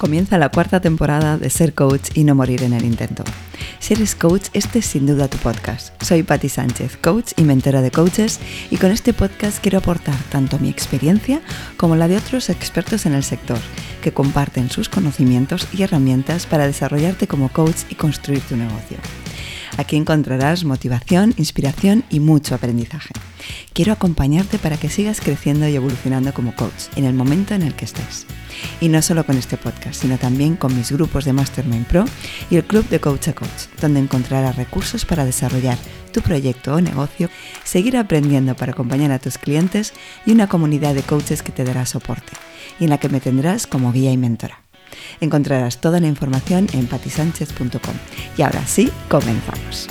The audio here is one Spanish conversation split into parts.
Comienza la cuarta temporada de Ser Coach y no morir en el intento. Si eres coach, este es sin duda tu podcast. Soy Patti Sánchez, coach y mentora de coaches, y con este podcast quiero aportar tanto mi experiencia como la de otros expertos en el sector, que comparten sus conocimientos y herramientas para desarrollarte como coach y construir tu negocio. Aquí encontrarás motivación, inspiración y mucho aprendizaje. Quiero acompañarte para que sigas creciendo y evolucionando como coach en el momento en el que estés. Y no solo con este podcast, sino también con mis grupos de Mastermind Pro y el Club de Coach a Coach, donde encontrarás recursos para desarrollar tu proyecto o negocio, seguir aprendiendo para acompañar a tus clientes y una comunidad de coaches que te dará soporte y en la que me tendrás como guía y mentora. Encontrarás toda la información en patisánchez.com. Y ahora sí, comenzamos.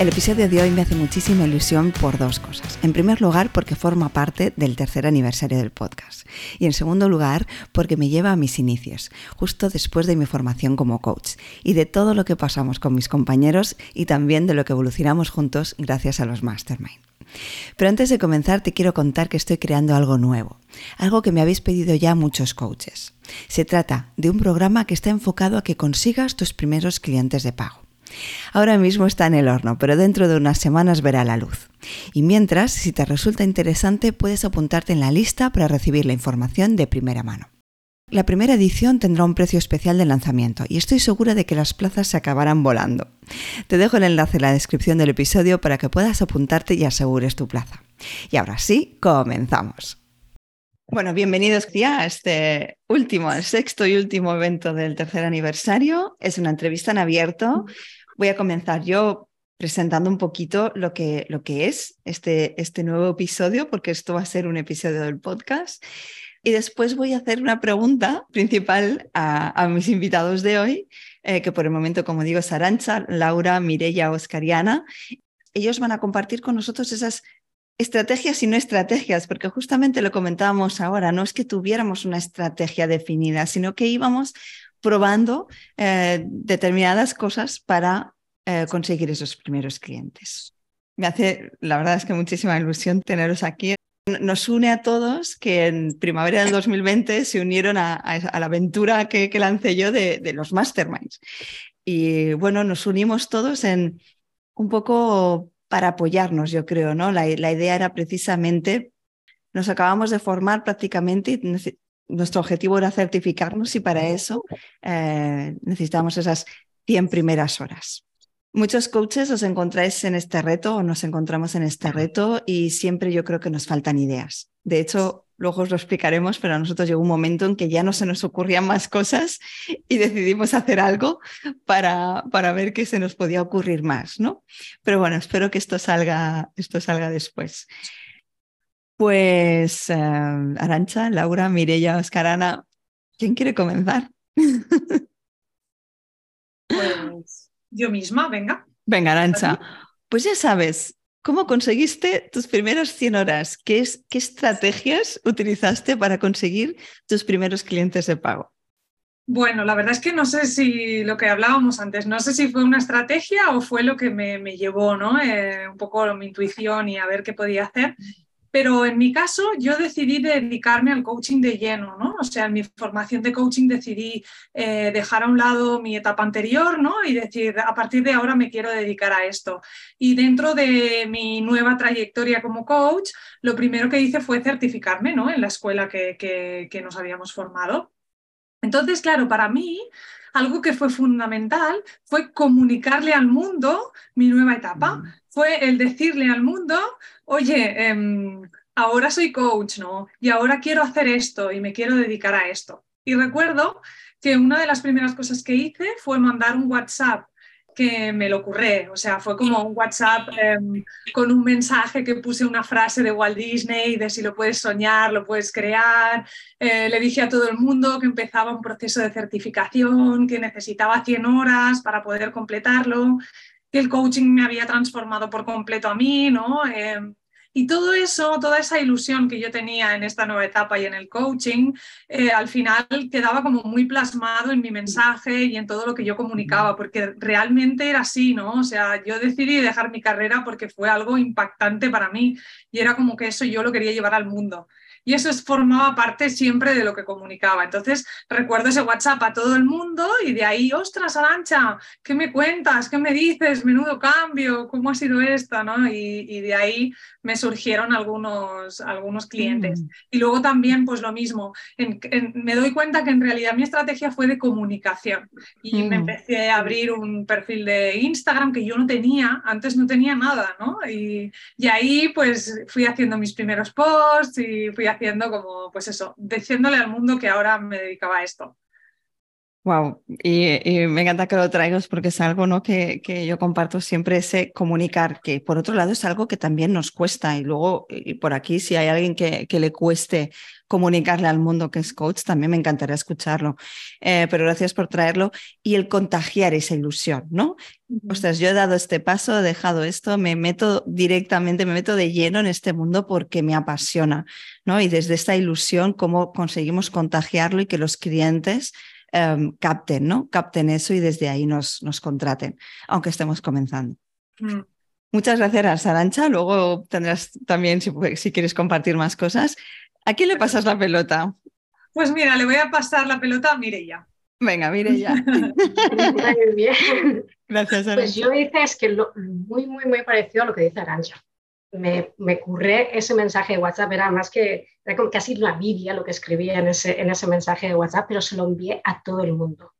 El episodio de hoy me hace muchísima ilusión por dos cosas. En primer lugar, porque forma parte del tercer aniversario del podcast. Y en segundo lugar, porque me lleva a mis inicios, justo después de mi formación como coach, y de todo lo que pasamos con mis compañeros y también de lo que evolucionamos juntos gracias a los mastermind. Pero antes de comenzar te quiero contar que estoy creando algo nuevo, algo que me habéis pedido ya muchos coaches. Se trata de un programa que está enfocado a que consigas tus primeros clientes de pago. Ahora mismo está en el horno, pero dentro de unas semanas verá la luz. Y mientras, si te resulta interesante, puedes apuntarte en la lista para recibir la información de primera mano. La primera edición tendrá un precio especial de lanzamiento y estoy segura de que las plazas se acabarán volando. Te dejo el enlace en la descripción del episodio para que puedas apuntarte y asegures tu plaza. Y ahora sí, comenzamos. Bueno, bienvenidos ya a este último, el sexto y último evento del tercer aniversario. Es una entrevista en abierto. Voy a comenzar yo presentando un poquito lo que, lo que es este, este nuevo episodio, porque esto va a ser un episodio del podcast. Y después voy a hacer una pregunta principal a, mis invitados de hoy, eh, que por el momento, como digo, es Arancha, Laura, Mirella, Oscariana. Ellos van a compartir con nosotros esas estrategias y no estrategias, porque justamente lo comentábamos ahora, no es que tuviéramos una estrategia definida, sino que íbamos probando eh, determinadas cosas para eh, conseguir esos primeros clientes. Me hace, la verdad es que muchísima ilusión teneros aquí nos une a todos que en primavera del 2020 se unieron a, la aventura que, lancé yo de, los masterminds. Y bueno, nos unimos todos en un poco para apoyarnos, yo creo, ¿no? La, idea era precisamente, nos acabamos de formar prácticamente y nuestro objetivo era certificarnos y para eso eh, necesitamos esas 100 primeras horas. Muchos coaches os encontráis en este reto o nos encontramos en este reto y siempre yo creo que nos faltan ideas. De hecho, luego os lo explicaremos, pero a nosotros llegó un momento en que ya no se nos ocurrían más cosas y decidimos hacer algo para, para ver qué se nos podía ocurrir más, ¿no? Pero bueno, espero que esto salga, esto salga después. Pues eh, Arancha, Laura, Mirella, Oscarana, ¿quién quiere comenzar? Pues yo misma, venga. Venga, Arancha. Pues ya sabes, ¿cómo conseguiste tus primeras 100 horas? ¿Qué, es, ¿Qué estrategias utilizaste para conseguir tus primeros clientes de pago? Bueno, la verdad es que no sé si lo que hablábamos antes, no sé si fue una estrategia o fue lo que me, llevó, ¿no? Eh, un poco mi intuición y a ver qué podía hacer. Pero en mi caso, yo decidí dedicarme al coaching de lleno, ¿no? O sea, en mi formación de coaching decidí eh, dejar a un lado mi etapa anterior, ¿no? Y decir, a partir de ahora me quiero dedicar a esto. Y dentro de mi nueva trayectoria como coach, lo primero que hice fue certificarme, ¿no? En la escuela que, que nos habíamos formado. Entonces, claro, para mí algo que fue fundamental fue comunicarle al mundo mi nueva etapa. Mm. Fue el decirle al mundo, oye, em, ahora soy coach, ¿no? Y ahora quiero hacer esto y me quiero dedicar a esto. Y recuerdo que una de las primeras cosas que hice fue mandar un WhatsApp que me lo ocurré. O sea, fue como un WhatsApp em, con un mensaje que puse una frase de Walt Disney de si lo puedes soñar, lo puedes crear. Eh, le dije a todo el mundo que empezaba un proceso de certificación, que necesitaba 100 horas para poder completarlo, que el coaching me había transformado por completo a mí, ¿no? Em, y todo eso, toda esa ilusión que yo tenía en esta nueva etapa y en el coaching, eh, al final quedaba como muy plasmado en mi mensaje y en todo lo que yo comunicaba, porque realmente era así, ¿no? O sea, yo decidí dejar mi carrera porque fue algo impactante para mí y era como que eso yo lo quería llevar al mundo. Y eso formaba parte siempre de lo que comunicaba. Entonces recuerdo ese WhatsApp a todo el mundo y de ahí, ostras, Arancha, ¿qué me cuentas? ¿Qué me dices? Menudo cambio, ¿cómo ha sido esta? ¿no? Y, de ahí me surgieron algunos, algunos clientes. Mm. Y luego también, pues lo mismo, me doy cuenta que en realidad mi estrategia fue de comunicación y me mm. empecé a abrir un perfil de Instagram que yo no tenía, antes no tenía nada, ¿no? Y, y ahí pues fui haciendo mis primeros posts y fui haciendo como, pues eso, diciéndole al mundo que ahora me dedicaba a esto. Wow, y, me encanta que lo traigas porque es algo ¿no? que, que, yo comparto siempre, ese comunicar, que por otro lado es algo que también nos cuesta. Y luego, y por aquí, si hay alguien que, que le cueste comunicarle al mundo que es coach, también me encantaría escucharlo. Eh, pero gracias por traerlo. Y el contagiar esa ilusión, ¿no? Ostras, yo he dado este paso, he dejado esto, me meto directamente, me meto de lleno en este mundo porque me apasiona, ¿no? Y desde esta ilusión, cómo conseguimos contagiarlo y que los clientes Em, capten, ¿no? Capten eso y desde ahí nos, nos contraten, aunque estemos comenzando. Mm. Muchas gracias, Arancha. Luego tendrás también, si, si, quieres compartir más cosas. ¿A quién le pasas la pelota? Pues mira, le voy a pasar la pelota a Mireia. Venga, Mireia. muy bien. Gracias, Arancha. Pues yo hice es que lo, muy, muy, muy parecido a lo que dice Arancha me, me curré ese mensaje de WhatsApp, era más que, era como casi una Biblia lo que escribía en ese, en ese mensaje de WhatsApp, pero se lo envié a todo el mundo.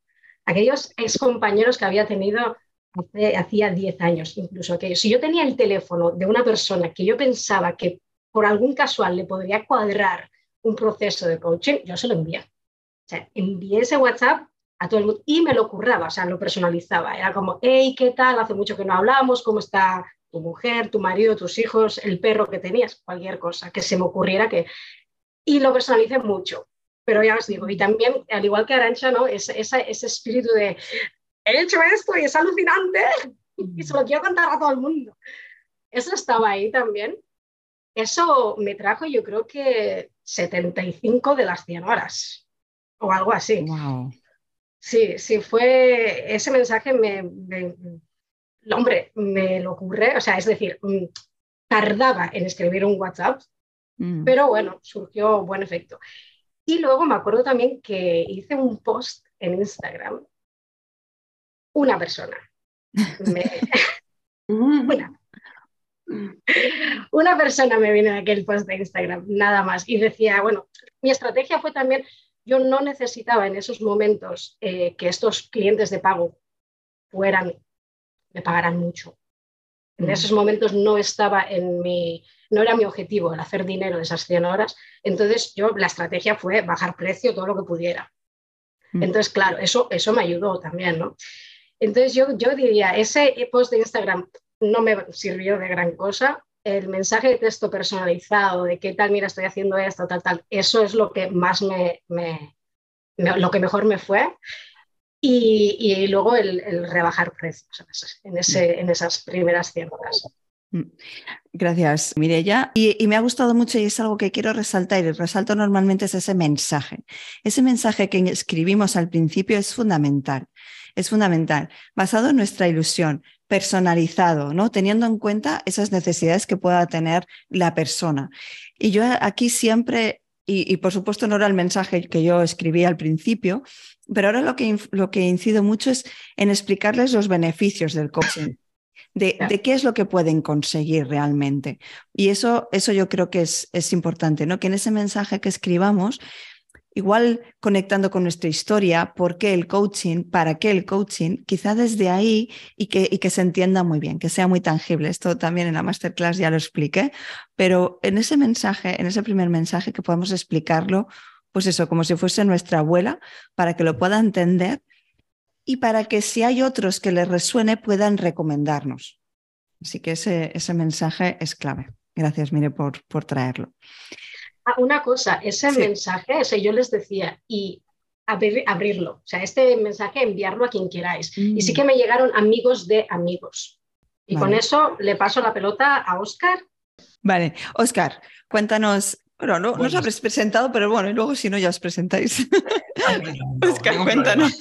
Aquellos ex compañeros que había tenido hace, hacía 10 años, incluso aquellos. Si yo tenía el teléfono de una persona que yo pensaba que por algún casual le podría cuadrar un proceso de coaching, yo se lo envié. O sea, envié ese WhatsApp a todo el mundo y me lo curraba, o sea, lo personalizaba. Era como, hey, ¿qué tal? Hace mucho que no hablamos, ¿cómo está tu mujer, tu marido, tus hijos, el perro que tenías, cualquier cosa que se me ocurriera que... Y lo personalicé mucho, pero ya os digo, y también, al igual que Arancha, ¿no? ese espíritu de, he hecho esto y es alucinante y se lo quiero contar a todo el mundo. Eso estaba ahí también. Eso me trajo, yo creo que 75 de las 100 horas o algo así. Sí, sí, fue ese mensaje me, hombre, me lo ocurre, o sea, es decir, mm, tardaba en escribir un WhatsApp, mm. pero bueno, surgió buen efecto. Y luego me acuerdo también que hice un post en Instagram, una persona. una, una persona me vino de aquel post de Instagram, nada más. Y decía, bueno, mi estrategia fue también, yo no necesitaba en esos momentos eh, que estos clientes de pago fueran me pagarán mucho. En mm. esos momentos no estaba en mi, no era mi objetivo el hacer dinero de esas 100 horas, entonces yo la estrategia fue bajar precio todo lo que pudiera. Mm. Entonces, claro, eso, eso me ayudó también, ¿no? Entonces yo, yo diría, ese post de Instagram no me sirvió de gran cosa. El mensaje de texto personalizado de qué tal, mira, estoy haciendo esto, tal, tal, eso es lo que más me, me lo que mejor me fue. Y, luego el, rebajar precios en, ese, en esas primeras 100 horas. Mm. Gracias, Mirella. Y, y, me ha gustado mucho y es algo que quiero resaltar y resalto normalmente es ese mensaje. Ese mensaje que escribimos al principio es fundamental. Es fundamental, basado en nuestra ilusión, personalizado, ¿no? Teniendo en cuenta esas necesidades que pueda tener la persona. Y yo aquí siempre, y, y por supuesto no era el mensaje que yo escribí al principio, pero ahora lo que, lo que incido mucho es en explicarles los beneficios del coaching. De, de, qué es lo que pueden conseguir realmente. Y eso, eso yo creo que es, es importante, ¿no? Que en ese mensaje que escribamos, igual conectando con nuestra historia, por qué el coaching, para qué el coaching, quizá desde ahí y que, se entienda muy bien, que sea muy tangible. Esto también en la masterclass ya lo expliqué, pero en ese mensaje, en ese primer mensaje que podamos explicarlo pues eso, como si fuese nuestra abuela, para que lo pueda entender y para que si hay otros que les resuene puedan recomendarnos. Así que ese, mensaje es clave. Gracias, Mire, por traerlo. Ah, una cosa, ese mensaje, ese yo les decía, y abrirlo, o sea, este mensaje enviarlo a quien queráis. Y sí mm. que me llegaron amigos de amigos. Y con eso le paso la pelota a Oscar. Vale, Oscar, cuéntanos bueno, no, os habréis presentado, pero bueno, y luego si no ya os presentáis. cuéntanos.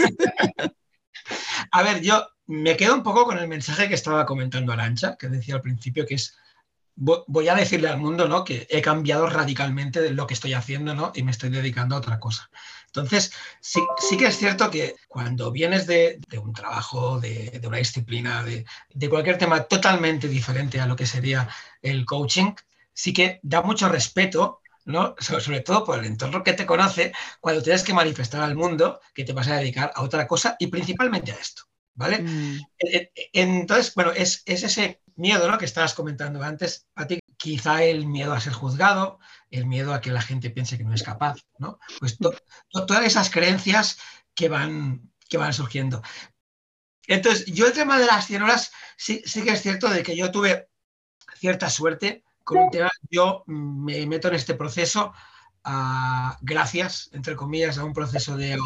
A ver, yo me quedo un poco con el mensaje que estaba comentando Arancha, que decía al principio, que es voy a decirle al mundo ¿no? que he cambiado radicalmente de lo que estoy haciendo ¿no? y me estoy dedicando a otra cosa. Entonces, sí, sí que es cierto que cuando vienes de, un trabajo, de, una disciplina, de, de, cualquier tema totalmente diferente a lo que sería el coaching, sí que da mucho respeto, ¿no? sobre todo por el entorno que te conoce, cuando tienes que manifestar al mundo que te vas a dedicar a otra cosa y principalmente a esto. ¿Vale? Mm. Entonces, bueno, es, es, ese miedo ¿no? que estabas comentando antes, a ti, quizá el miedo a ser juzgado, el miedo a que la gente piense que no es capaz, ¿no? Pues todas esas creencias que van, que van surgiendo. Entonces, yo el tema de las 100 horas, sí, sí que es cierto de que yo tuve cierta suerte con un tema, yo me meto en este proceso ah, gracias, entre comillas, a un proceso de,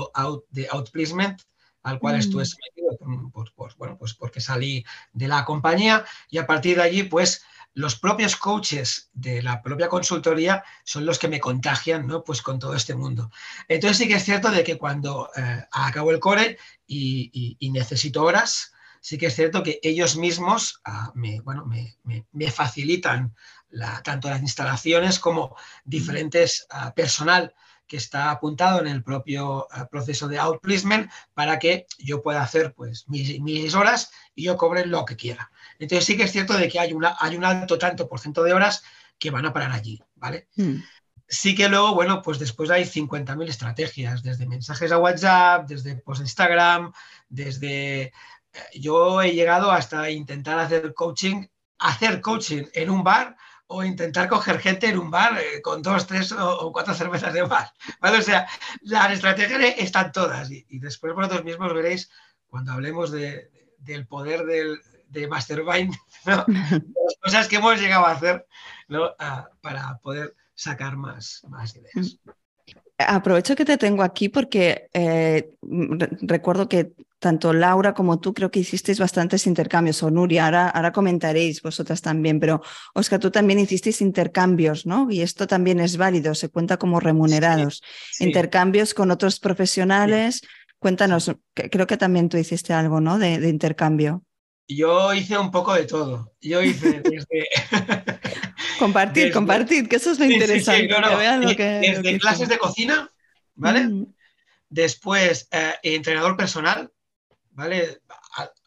de outplacement, al cual estuve mm. sometido, por, bueno, pues porque salí de la compañía y a partir de allí, pues los propios coaches de la propia consultoría son los que me contagian, ¿no? Pues con todo este mundo. Entonces sí que es cierto de que cuando eh, acabo el core y, necesito horas, sí que es cierto que ellos mismos ah, me, bueno, me, facilitan tanto las instalaciones como diferentes ah, personal que está apuntado en el propio eh, proceso de outplacement para que yo pueda hacer pues, mis, horas y yo cobre lo que quiera. Entonces sí que es cierto de que hay, una, hay un alto tanto por ciento de horas que van a parar allí, ¿vale? Hmm. Sí que luego, bueno, pues después hay 50.000 estrategias, desde mensajes a WhatsApp, desde post Instagram, desde... Eh, yo he llegado hasta intentar hacer coaching, hacer coaching en un bar o intentar coger gente en un bar eh, con dos, tres o, cuatro cervezas de bar. ¿vale? O sea, las estrategias están todas y, después vosotros mismos veréis cuando hablemos de, del poder del, de Mastermind, las cosas que hemos llegado a hacer para poder sacar más, más ideas. Aprovecho que te tengo aquí porque eh, recuerdo que tanto Laura como tú creo que hicisteis bastantes intercambios, o Nuria, ahora, ahora comentaréis vosotras también, pero Oscar, tú también hicisteis intercambios, ¿no? Y esto también es válido, se cuenta como remunerados. Intercambios con otros profesionales. Cuéntanos, creo que también tú hiciste algo, ¿no? De, intercambio. Yo hice un poco de todo. Yo hice desde... compartir, compartir, que eso es lo interesante. desde clases de cocina, ¿vale? Mm. Después, eh, entrenador personal, ¿vale?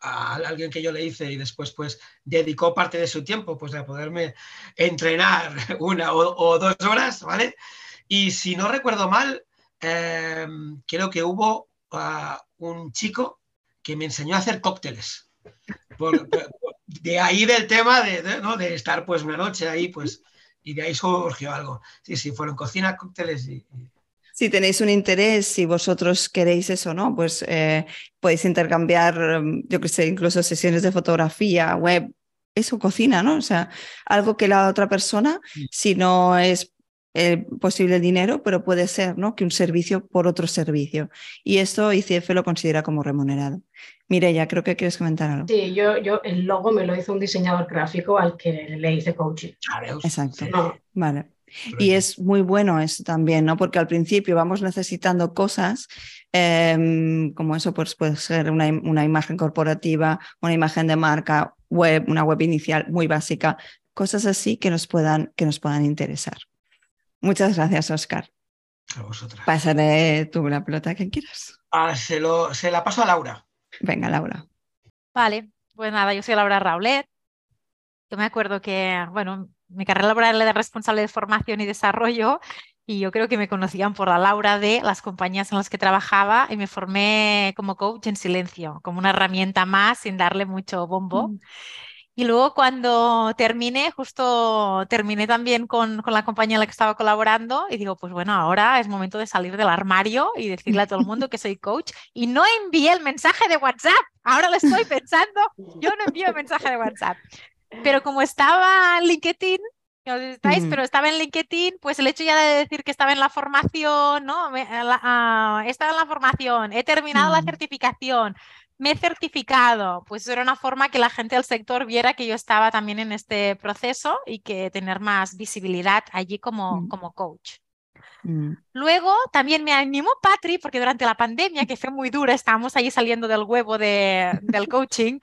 A, alguien que yo le hice y después pues dedicó parte de su tiempo pues a poderme entrenar una o, dos horas, ¿vale? Y si no recuerdo mal, em, creo que hubo ah, un chico que me enseñó a hacer cócteles. De ahí del tema de, ¿no? de, estar pues una noche ahí, pues, y de ahí surgió algo. Sí, sí, fueron cocina, cócteles y si tenéis un interés, si vosotros queréis eso, ¿no? Pues eh, podéis intercambiar, yo que sé, incluso sesiones de fotografía, web, eso, cocina, ¿no? O sea, algo que la otra persona, si no es eh, posible el dinero, pero puede ser, ¿no? Que un servicio por otro servicio. Y esto ICF lo considera como remunerado. ya creo que quieres comentar algo. Sí, yo, yo el logo me lo hizo un diseñador gráfico al que le hice coaching. Exacto. Vale. Y es muy bueno eso también, ¿no? Porque al principio vamos necesitando cosas, em, como eso pues puede ser una, una, imagen corporativa, una imagen de marca, web, una web inicial muy básica, cosas así que nos puedan, que nos puedan interesar. Muchas gracias, Oscar. A vosotras. Pásale tú la pelota que quieras. Ah, se, lo, se la paso a Laura. Venga, Laura. Vale, pues nada, yo soy Laura Raulet. Yo me acuerdo que, bueno, mi carrera laboral era de responsable de formación y desarrollo y yo creo que me conocían por la Laura de las compañías en las que trabajaba y me formé como coach en silencio, como una herramienta más sin darle mucho bombo. Mm. Y luego cuando terminé, justo terminé también con, con, la compañía en la que estaba colaborando y digo, pues bueno, ahora es momento de salir del armario y decirle a todo el mundo que soy coach. Y no envié el mensaje de WhatsApp. Ahora lo estoy pensando, yo no envío el mensaje de WhatsApp. Pero como estaba en LinkedIn, no estáis, pero estaba en LinkedIn, pues el hecho ya de decir que estaba en la formación, ¿no? Me, ah, he estado en la formación, he terminado la certificación, me he certificado, pues era una forma que la gente del sector viera que yo estaba también en este proceso y que tener más visibilidad allí como, mm. como coach. Mm. Luego también me animó Patri, porque durante la pandemia, que fue muy dura, estábamos ahí saliendo del huevo de, del coaching,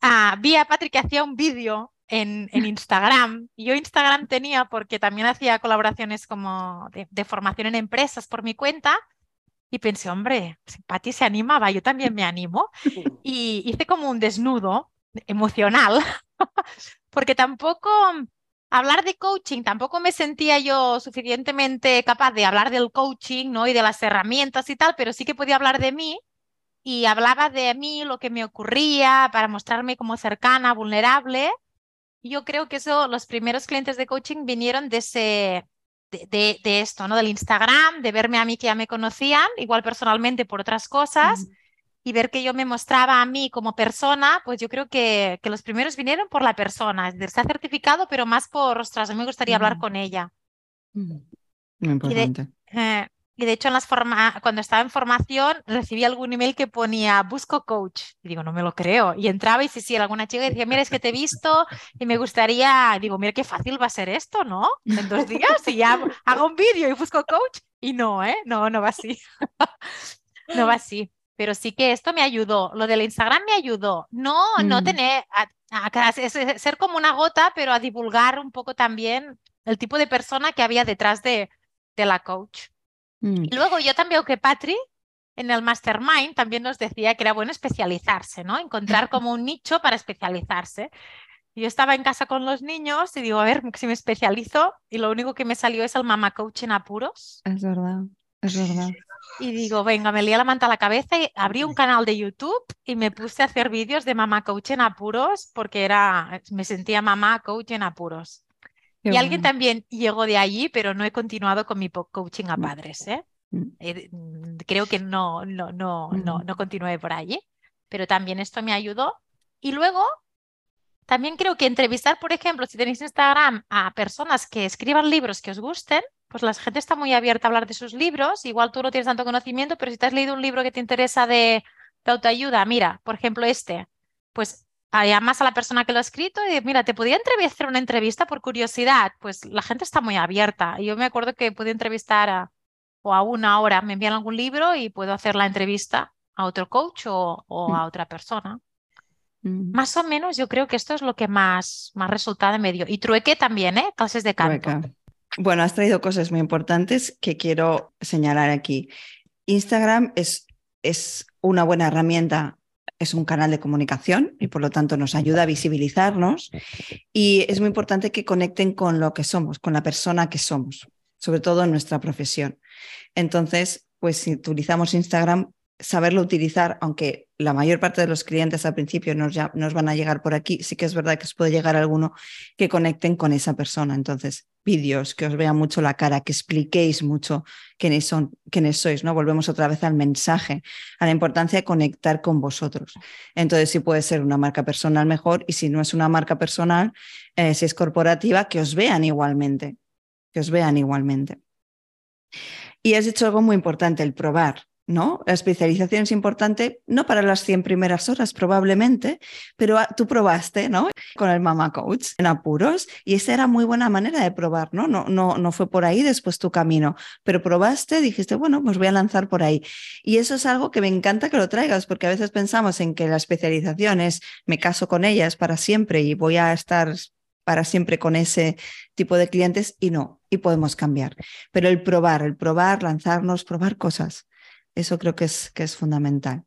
Ah, vi a Patrick que hacía un vídeo en, Instagram. Yo Instagram tenía porque también hacía colaboraciones como de, formación en empresas por mi cuenta. Y pensé, hombre, si Patti se animaba, yo también me animo. Y hice como un desnudo emocional, porque tampoco hablar de coaching, tampoco me sentía yo suficientemente capaz de hablar del coaching ¿no? y de las herramientas y tal, pero sí que podía hablar de mí y hablaba de mí, lo que me ocurría, para mostrarme como cercana, vulnerable. Yo creo que eso, los primeros clientes de coaching vinieron de ese, de, de, esto, ¿no? Del Instagram, de verme a mí que ya me conocían, igual personalmente por otras cosas, y ver que yo me mostraba a mí como persona, pues yo creo que, que los primeros vinieron por la persona, es decir, ha certificado, pero más por, ostras, a mí me gustaría hablar con ella. Muy importante. Eh, y de hecho, en las forma cuando estaba en formación, recibí algún email que ponía busco coach. Y digo, no me lo creo. Y entraba y sí, sí, alguna chica decía, mira, es que te he visto y me gustaría. digo, mira qué fácil va a ser esto, ¿no? En dos días y ya hago un vídeo y busco coach. Y no, ¿eh? No, no va así. no va así. Pero sí que esto me ayudó. Lo del Instagram me ayudó. No, no mm. tener. A, ser como una gota, pero a divulgar un poco también el tipo de persona que había detrás de, de la coach. Mm. Luego yo también que Patri en el Mastermind también nos decía que era bueno especializarse, ¿no? Encontrar como un nicho para especializarse. yo estaba en casa con los niños y digo, a ver si me especializo y lo único que me salió es el Mama Coach en apuros. Es verdad, es verdad. Y digo, venga, me lié la manta a la cabeza y abrí un canal de YouTube y me puse a hacer vídeos de Mama Coach en apuros porque era, me sentía Mamá Coach en apuros y alguien también llegó de allí, pero no he continuado con mi coaching a mm. padres. ¿eh? Mm. Mm, creo que no, no, no, no, no continué por allí, pero también esto me ayudó. Y luego, también creo que entrevistar, por ejemplo, si tenéis Instagram a personas que escriban libros que os gusten, pues la gente está muy abierta a hablar de sus libros. Igual tú no tienes tanto conocimiento, pero si te has leído un libro que te interesa de, de autoayuda, mira, por ejemplo, este, pues llamas a la persona que lo ha escrito y mira, te podía hacer una entrevista por curiosidad. Pues la gente está muy abierta. Yo me acuerdo que pude entrevistar a, o a una hora, me envían algún libro y puedo hacer la entrevista a otro coach o, mm. a otra persona. Mm. Más o menos yo creo que esto es lo que más, más resultado me dio. Y trueque también, ¿eh? Clases de canto. Bueno, has traído cosas muy importantes que quiero señalar aquí. Instagram es, es una buena herramienta es un canal de comunicación y por lo tanto nos ayuda a visibilizarnos y es muy importante que conecten con lo que somos, con la persona que somos, sobre todo en nuestra profesión. Entonces, pues si utilizamos Instagram, saberlo utilizar, aunque la mayor parte de los clientes al principio nos, ya, nos van a llegar por aquí, sí que es verdad que os puede llegar alguno que conecten con esa persona. Entonces, vídeos, que os vean mucho la cara, que expliquéis mucho quiénes, son, quiénes sois, ¿no? Volvemos otra vez al mensaje, a la importancia de conectar con vosotros. Entonces, si puede ser una marca personal mejor y si no es una marca personal, eh, si es corporativa, que os vean igualmente, que os vean igualmente. Y has dicho algo muy importante, el probar. ¿No? La especialización es importante, no para las 100 primeras horas probablemente, pero tú probaste, ¿no? Con el Mama Coach en apuros y esa era muy buena manera de probar, ¿no? No, no, no fue por ahí después tu camino, pero probaste, dijiste, bueno, pues voy a lanzar por ahí. Y eso es algo que me encanta que lo traigas, porque a veces pensamos en que la especialización es, me caso con ellas para siempre y voy a estar para siempre con ese tipo de clientes y no, y podemos cambiar. Pero el probar, el probar, lanzarnos, probar cosas. Eso creo que es, que es fundamental.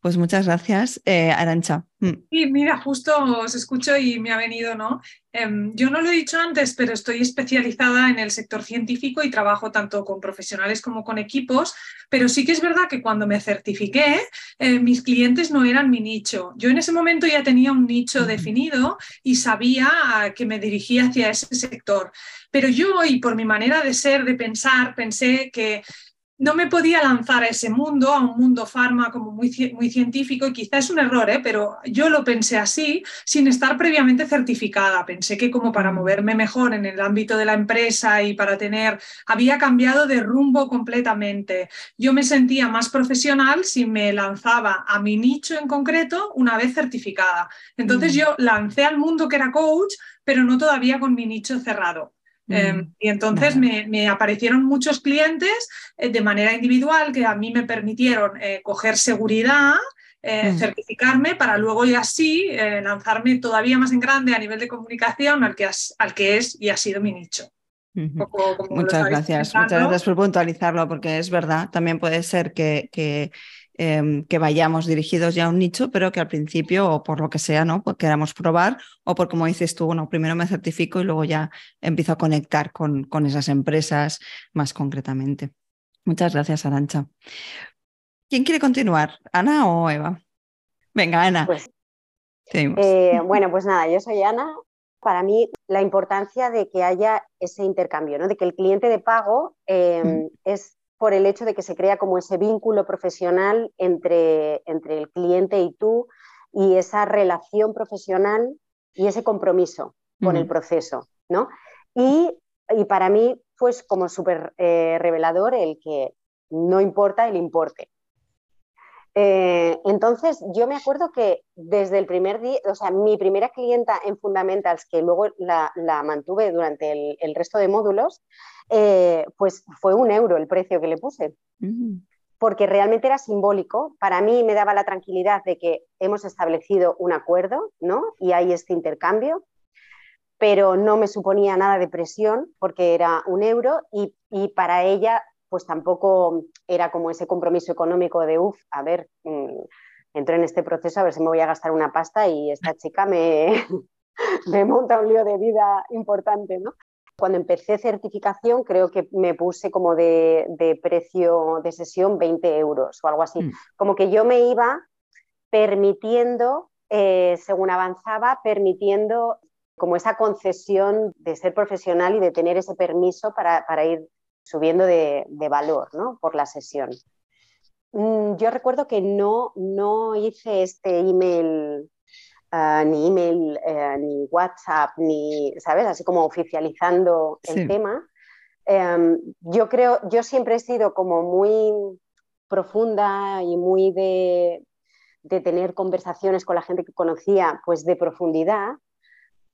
Pues muchas gracias, eh, Arancha. Mm. Sí, mira, justo os escucho y me ha venido, ¿no? Em, yo no lo he dicho antes, pero estoy especializada en el sector científico y trabajo tanto con profesionales como con equipos, pero sí que es verdad que cuando me certifiqué, eh, mis clientes no eran mi nicho. Yo en ese momento ya tenía un nicho definido y sabía que me dirigía hacia ese sector. Pero yo, y por mi manera de ser, de pensar, pensé que no me podía lanzar a ese mundo, a un mundo farma como muy, muy científico, y quizá es un error, ¿eh? pero yo lo pensé así sin estar previamente certificada. Pensé que como para moverme mejor en el ámbito de la empresa y para tener, había cambiado de rumbo completamente. Yo me sentía más profesional si me lanzaba a mi nicho en concreto una vez certificada. Entonces mm. yo lancé al mundo que era coach, pero no todavía con mi nicho cerrado. Mm, y entonces me, aparecieron muchos clientes eh, de manera individual que a mí me permitieron eh, coger seguridad eh, certificarme para luego y así eh, lanzarme todavía más en grande a nivel de comunicación al que, al que es y ha sido mi nicho. muchas gracias, muchas gracias por puntualizarlo, porque es verdad, también puede ser que, que Em, que vayamos dirigidos ya a un nicho, pero que al principio, o por lo que sea, ¿no? Pues queramos probar, o por como dices tú, bueno, primero me certifico y luego ya empiezo a conectar con, con esas empresas más concretamente. Muchas gracias, Arancha. ¿Quién quiere continuar? ¿Ana o Eva? Venga, Ana. Pues, eh, bueno, pues nada, yo soy Ana. Para mí, la importancia de que haya ese intercambio, ¿no? de que el cliente de pago em, es por el hecho de que se crea como ese vínculo profesional entre, entre el cliente y tú y esa relación profesional y ese compromiso con el proceso, ¿no? Y, para mí fue como súper eh, revelador el que no importa el importe. Eh, entonces, yo me acuerdo que desde el primer día, o sea, mi primera clienta en Fundamentals, que luego la, mantuve durante el, el, resto de módulos, eh, pues fue un euro el precio que le puse. Porque realmente era simbólico. Para mí me daba la tranquilidad de que hemos establecido un acuerdo, ¿no? Y hay este intercambio, pero no me suponía nada de presión porque era un euro y, para ella pues tampoco era como ese compromiso económico de, uff, a ver, mm, entro en este proceso a ver si me voy a gastar una pasta y esta chica me, me monta un lío de vida importante, ¿no? Cuando empecé certificación creo que me puse como de, precio de sesión 20 euros o algo así. Mm. Como que yo me iba permitiendo, eh, según avanzaba, permitiendo como esa concesión de ser profesional y de tener ese permiso para, ir subiendo de, valor ¿no? por la sesión. Mm, yo recuerdo que no, no hice este email Ah, ni email, eh, ni WhatsApp, ni, ¿sabes? Así como oficializando el tema. Em, yo creo, yo siempre he sido como muy profunda y muy de, de tener conversaciones con la gente que conocía, pues de profundidad.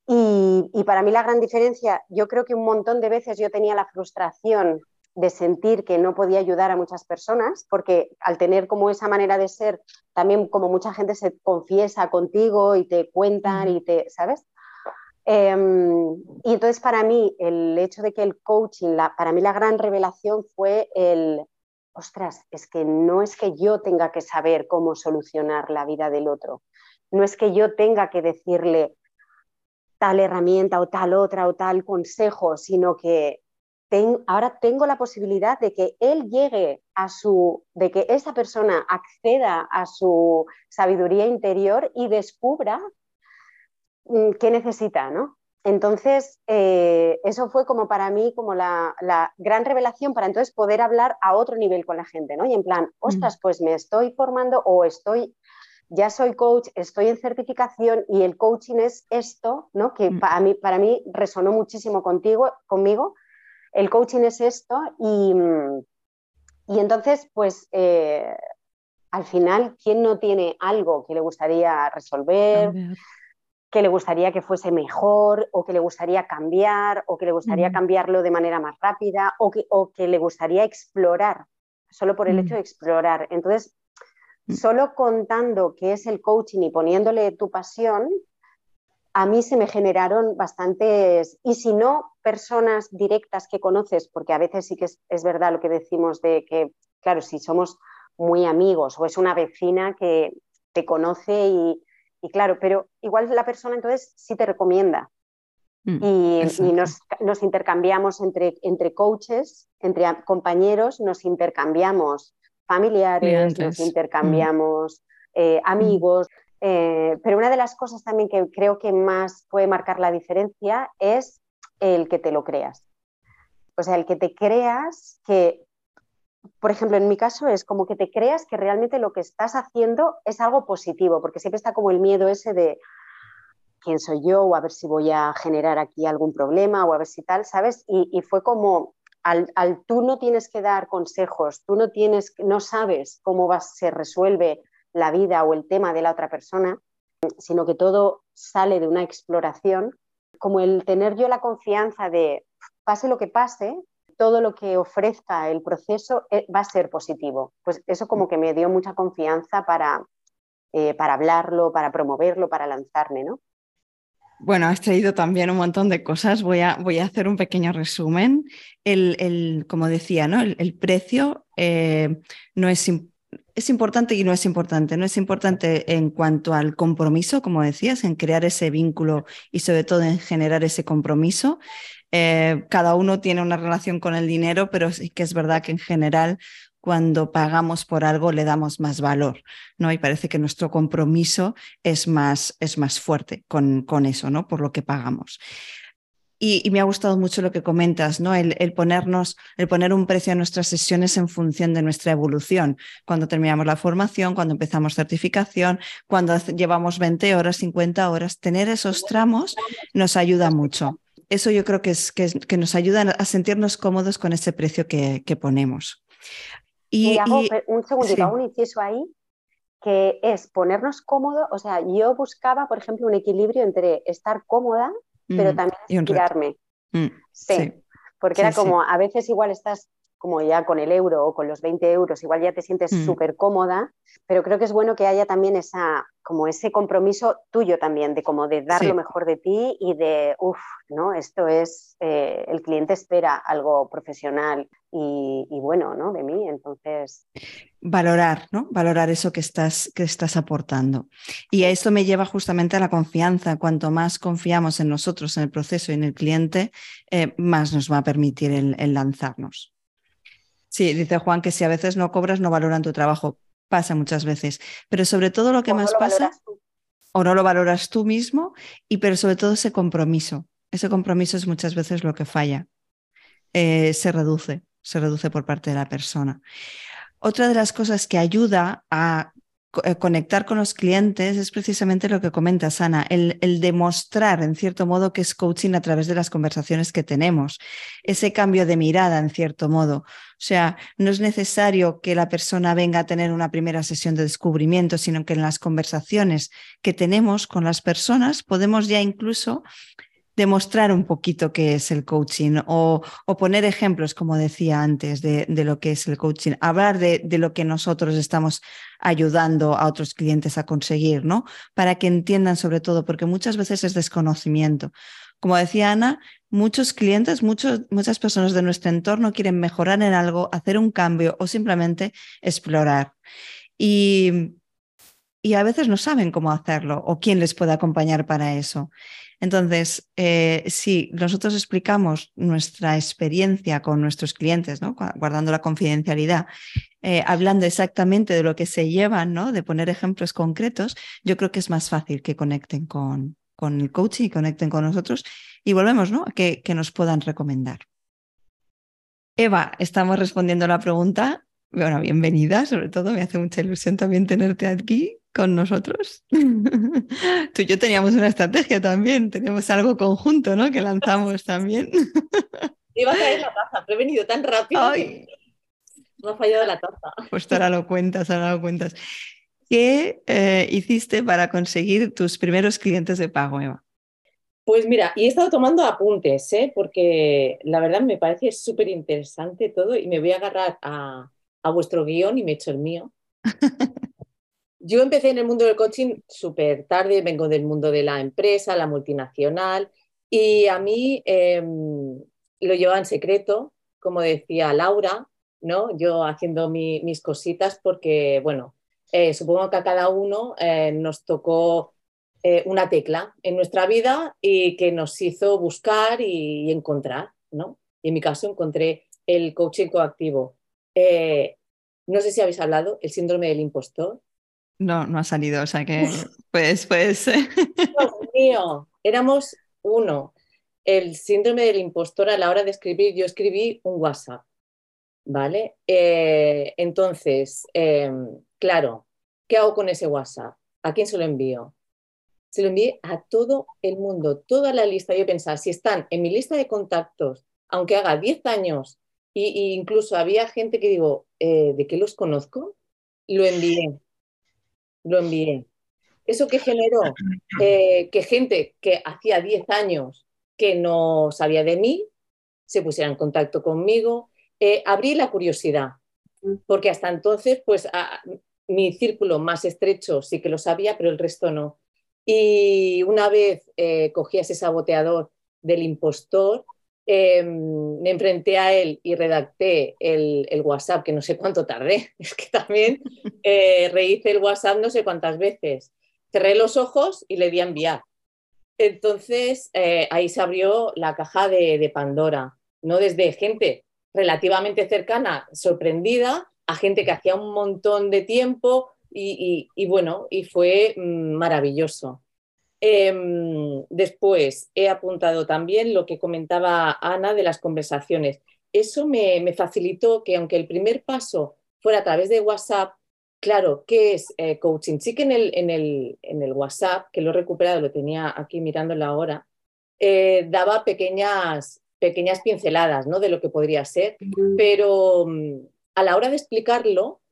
Y, y, para mí la gran diferencia, yo creo que un montón de veces yo tenía la frustración de sentir que no podía ayudar a muchas personas, porque al tener como esa manera de ser, también como mucha gente se confiesa contigo y te cuentan y te, ¿sabes? Em, y entonces para mí el hecho de que el coaching, la, para mí la gran revelación fue el, ostras, es que no es que yo tenga que saber cómo solucionar la vida del otro, no es que yo tenga que decirle tal herramienta o tal otra o tal consejo, sino que ahora tengo la posibilidad de que él llegue a su, de que esa persona acceda a su sabiduría interior y descubra mm, qué necesita, ¿no? Entonces, eh, eso fue como para mí como la, gran revelación para entonces poder hablar a otro nivel con la gente, ¿no? Y en plan, ostras, pues me estoy formando o estoy, ya soy coach, estoy en certificación y el coaching es esto, ¿no? Que para, mí, para mí resonó muchísimo contigo, conmigo, el coaching es esto y, y entonces, pues eh, al final, ¿quién no tiene algo que le gustaría resolver? que le gustaría que fuese mejor o que le gustaría cambiar o que le gustaría cambiarlo de manera más rápida o que, o que le gustaría explorar, solo por el hecho de explorar. Entonces, solo contando qué es el coaching y poniéndole tu pasión, a mí se me generaron bastantes, y si no, personas directas que conoces, porque a veces sí que es, verdad lo que decimos de que, claro, si somos muy amigos o es una vecina que te conoce y, claro, pero igual la persona entonces sí te recomienda. Mm, y, nos, intercambiamos entre, entre coaches, entre compañeros, nos intercambiamos familiares, nos intercambiamos eh, mm. amigos. Eh, pero una de las cosas también que creo que más puede marcar la diferencia es el que te lo creas. O sea, el que te creas que, por ejemplo, en mi caso es como que te creas que realmente lo que estás haciendo es algo positivo, porque siempre está como el miedo ese de quién soy yo o a ver si voy a generar aquí algún problema o a ver si tal, ¿sabes? Y, fue como, al, tú no tienes que dar consejos, tú no tienes, no sabes cómo se resuelve la vida o el tema de la otra persona, sino que todo sale de una exploración, como el tener yo la confianza de, pase lo que pase, todo lo que ofrezca el proceso eh, va a ser positivo. Pues eso como que me dio mucha confianza para, eh, para hablarlo, para promoverlo, para lanzarme, ¿no? Bueno, has traído también un montón de cosas. Voy a, voy a hacer un pequeño resumen. El, como decía, ¿no? el, precio eh, no es, es importante y no es importante. No es importante en cuanto al compromiso, como decías, en crear ese vínculo y sobre todo en generar ese compromiso. Eh, cada uno tiene una relación con el dinero, pero sí que es verdad que en general cuando pagamos por algo le damos más valor, ¿no? Y parece que nuestro compromiso es más, es más fuerte con, con eso, ¿no? Por lo que pagamos. Y, me ha gustado mucho lo que comentas, ¿no? El, ponernos, el poner un precio a nuestras sesiones en función de nuestra evolución. Cuando terminamos la formación, cuando empezamos certificación, cuando llevamos 20 horas, 50 horas, tener esos tramos nos ayuda mucho. Eso yo creo que, es, que, nos ayuda a sentirnos cómodos con ese precio que, que ponemos. Y, hago un segundito, hago un inciso ahí, que es ponernos cómodos, o sea, yo buscaba, por ejemplo, un equilibrio entre estar cómoda, pero también inspirarme. Mm, sí, porque era como, a veces igual estás como ya con el euro o con los 20 euros, igual ya te sientes mm. súper cómoda, pero creo que es bueno que haya también esa, como ese compromiso tuyo también, de como de dar lo mejor de ti y de, uff, ¿no? Esto es, eh, el cliente espera algo profesional y, bueno, ¿no? De mí, entonces... Valorar, ¿no? Valorar eso que estás, que estás aportando. Y a esto me lleva justamente a la confianza. Cuanto más confiamos en nosotros, en el proceso y en el cliente, eh, más nos va a permitir el lanzarnos. Sí, dice Juan que si a veces no cobras, no valoran tu trabajo. Pasa muchas veces. Pero sobre todo lo que más pasa, o no lo valoras tú mismo, y pero sobre todo ese compromiso. Ese compromiso es muchas veces lo que falla. Eh, se reduce, se reduce por parte de la persona. Otra de las cosas que ayuda a conectar con los clientes es precisamente lo que comentas, Ana, el, demostrar en cierto modo que es coaching a través de las conversaciones que tenemos, ese cambio de mirada en cierto modo. O sea, no es necesario que la persona venga a tener una primera sesión de descubrimiento, sino que en las conversaciones que tenemos con las personas podemos ya incluso demostrar un poquito qué es el coaching o, poner ejemplos, como decía antes, de, lo que es el coaching, hablar de, lo que nosotros estamos ayudando a otros clientes a conseguir, ¿no? Para que entiendan sobre todo, porque muchas veces es desconocimiento. Como decía Ana, muchos clientes, muchos, muchas personas de nuestro entorno quieren mejorar en algo, hacer un cambio o simplemente explorar. Y, y a veces no saben cómo hacerlo o quién les puede acompañar para eso. Entonces, eh, si nosotros explicamos nuestra experiencia con nuestros clientes, ¿no? guardando la confidencialidad, eh, hablando exactamente de lo que se llevan, ¿no? de poner ejemplos concretos, yo creo que es más fácil que conecten con, con el coach y conecten con nosotros y volvemos ¿no? a que, que nos puedan recomendar. Eva, estamos respondiendo la pregunta. Bueno, bienvenida, sobre todo, me hace mucha ilusión también tenerte aquí con nosotros. Tú y yo teníamos una estrategia también, teníamos algo conjunto, ¿no? Que lanzamos también. Iba a traer la taza, pero he venido tan rápido no ha fallado la taza. Pues ahora lo cuentas, ahora lo cuentas. ¿Qué eh, hiciste para conseguir tus primeros clientes de pago, Eva? Pues mira, y he estado tomando apuntes, ¿eh? porque la verdad me parece súper interesante todo y me voy a agarrar a, a vuestro guion y me echo el mío. Yo empecé en el mundo del coaching súper tarde, vengo del mundo de la empresa, la multinacional, y a mí em, lo llevaba en secreto, como decía Laura, ¿no? Yo haciendo mis cositas porque, bueno, eh, supongo que a cada uno eh, nos tocó eh, una tecla en nuestra vida y que nos hizo buscar y, encontrar, ¿no? Y en mi caso encontré el coaching coactivo. no sé si habéis hablado, el síndrome del impostor. No, no ha salido, o sea que pues, pues. Dios mío, éramos uno. El síndrome del impostor a la hora de escribir, yo escribí un WhatsApp, ¿vale? Eh, entonces, em, claro, ¿qué hago con ese WhatsApp? ¿A quién se lo envío? Se lo envié a todo el mundo, toda la lista. Yo pensaba, si están en mi lista de contactos, aunque haga 10 años, e incluso había gente que digo, eh, ¿de qué los conozco? Lo envié lo envié. ¿Eso que generó? Eh, que gente que hacía 10 años que no sabía de mí se pusiera en contacto conmigo. Eh, abrí la curiosidad, porque hasta entonces, pues mi círculo más estrecho sí que lo sabía, pero el resto no. Y una vez eh, cogí ese saboteador del impostor, em, me enfrenté a él y redacté el, WhatsApp, que no sé cuánto tardé. Es que también eh, rehice el WhatsApp no sé cuántas veces. Cerré los ojos y le di a enviar. Entonces eh, ahí se abrió la caja de, de Pandora, ¿no? Desde gente relativamente cercana, sorprendida, a gente que hacía un montón de tiempo y, bueno, y fue mm, maravilloso. Em, después he apuntado también lo que comentaba Ana de las conversaciones. Eso me, facilitó que aunque el primer paso fuera a través de WhatsApp, claro, ¿qué es eh, coaching? Sí que en el, WhatsApp, que lo he recuperado, lo tenía aquí mirándolo ahora, eh, daba pequeñas, pequeñas pinceladas ¿no? de lo que podría ser, pero mm, a la hora de explicarlo,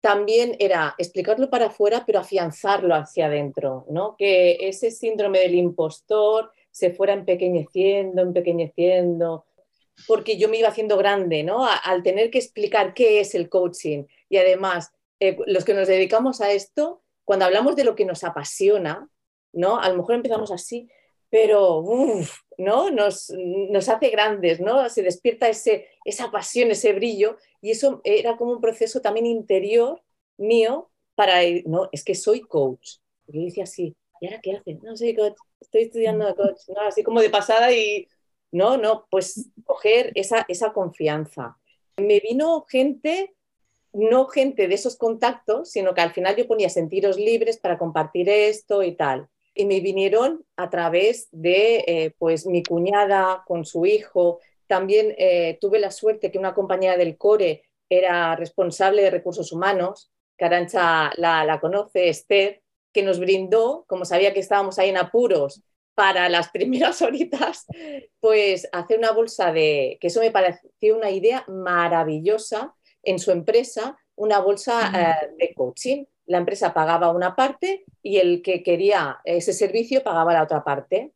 también era explicarlo para afuera, pero afianzarlo hacia adentro, ¿no? Que ese síndrome del impostor se fuera empequeñeciendo, empequeñeciendo, porque yo me iba haciendo grande, ¿no? al tener que explicar qué es el coaching. Y además, eh, los que nos dedicamos a esto, cuando hablamos de lo que nos apasiona, ¿no? A lo mejor empezamos así, pero ¿no? Nos, nos, hace grandes, ¿no? Se despierta ese, esa pasión, ese brillo, y eso era como un proceso también interior mío para, no, es que soy coach. Yo decía así, ¿y ahora qué haces? No soy coach, estoy estudiando coach, no, así como de pasada y, no, no, pues coger esa, esa confianza. Me vino gente no gente de esos contactos, sino que al final yo ponía sentiros libres para compartir esto y tal y me vinieron a través de eh, pues mi cuñada con su hijo. También eh, tuve la suerte que una compañera del CORE era responsable de recursos humanos, Carancha la, la conoce, Esther, que nos brindó, como sabía que estábamos ahí en apuros para las primeras horitas, pues hacer una bolsa de, que eso me pareció una idea maravillosa en su empresa, una bolsa eh, de coaching la empresa pagaba una parte y el que quería ese servicio pagaba la otra parte.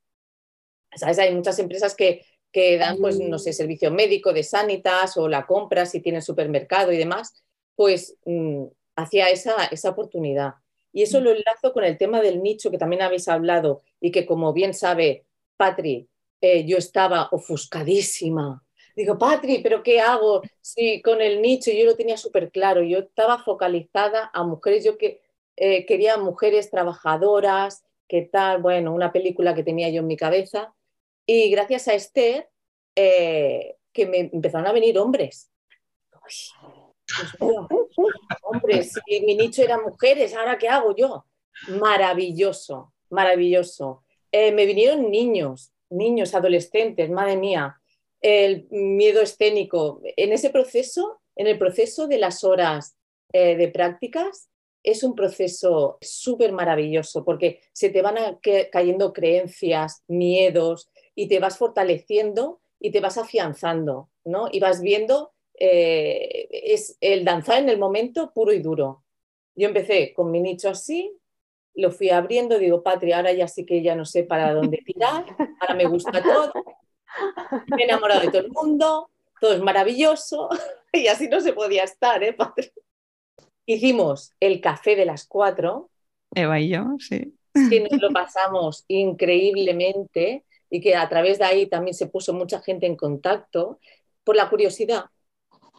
¿Sabes? Hay muchas empresas que, que dan, pues, no sé, servicio médico de sanitas o la compra si tienen supermercado y demás, pues mm, hacía esa, esa oportunidad. Y eso lo enlazo con el tema del nicho que también habéis hablado y que como bien sabe Patri, eh, yo estaba ofuscadísima digo, Patri, ¿pero qué hago? si con el nicho yo lo tenía súper claro, yo estaba focalizada a mujeres, yo que eh, quería mujeres trabajadoras, qué tal, bueno, una película que tenía yo en mi cabeza. Y gracias a Esther, eh, que me empezaron a venir hombres. hombres, si mi nicho era mujeres, ¿ahora qué hago yo? Maravilloso, maravilloso. Eh, me vinieron niños, niños, adolescentes, madre mía el miedo escénico. En ese proceso, en el proceso de las horas eh, de prácticas, es un proceso súper maravilloso porque se te van cayendo creencias, miedos y te vas fortaleciendo y te vas afianzando, ¿no? Y vas viendo, eh, es el danzar en el momento puro y duro. Yo empecé con mi nicho así, lo fui abriendo, digo, Patria, ahora ya sí que ya no sé para dónde tirar, ahora me gusta todo, me he enamorado de todo el mundo, todo es maravilloso y así no se podía estar, ¿eh, padre? Hicimos el café de las cuatro. Eva y yo, sí. Que nos lo pasamos increíblemente y que a través de ahí también se puso mucha gente en contacto por la curiosidad.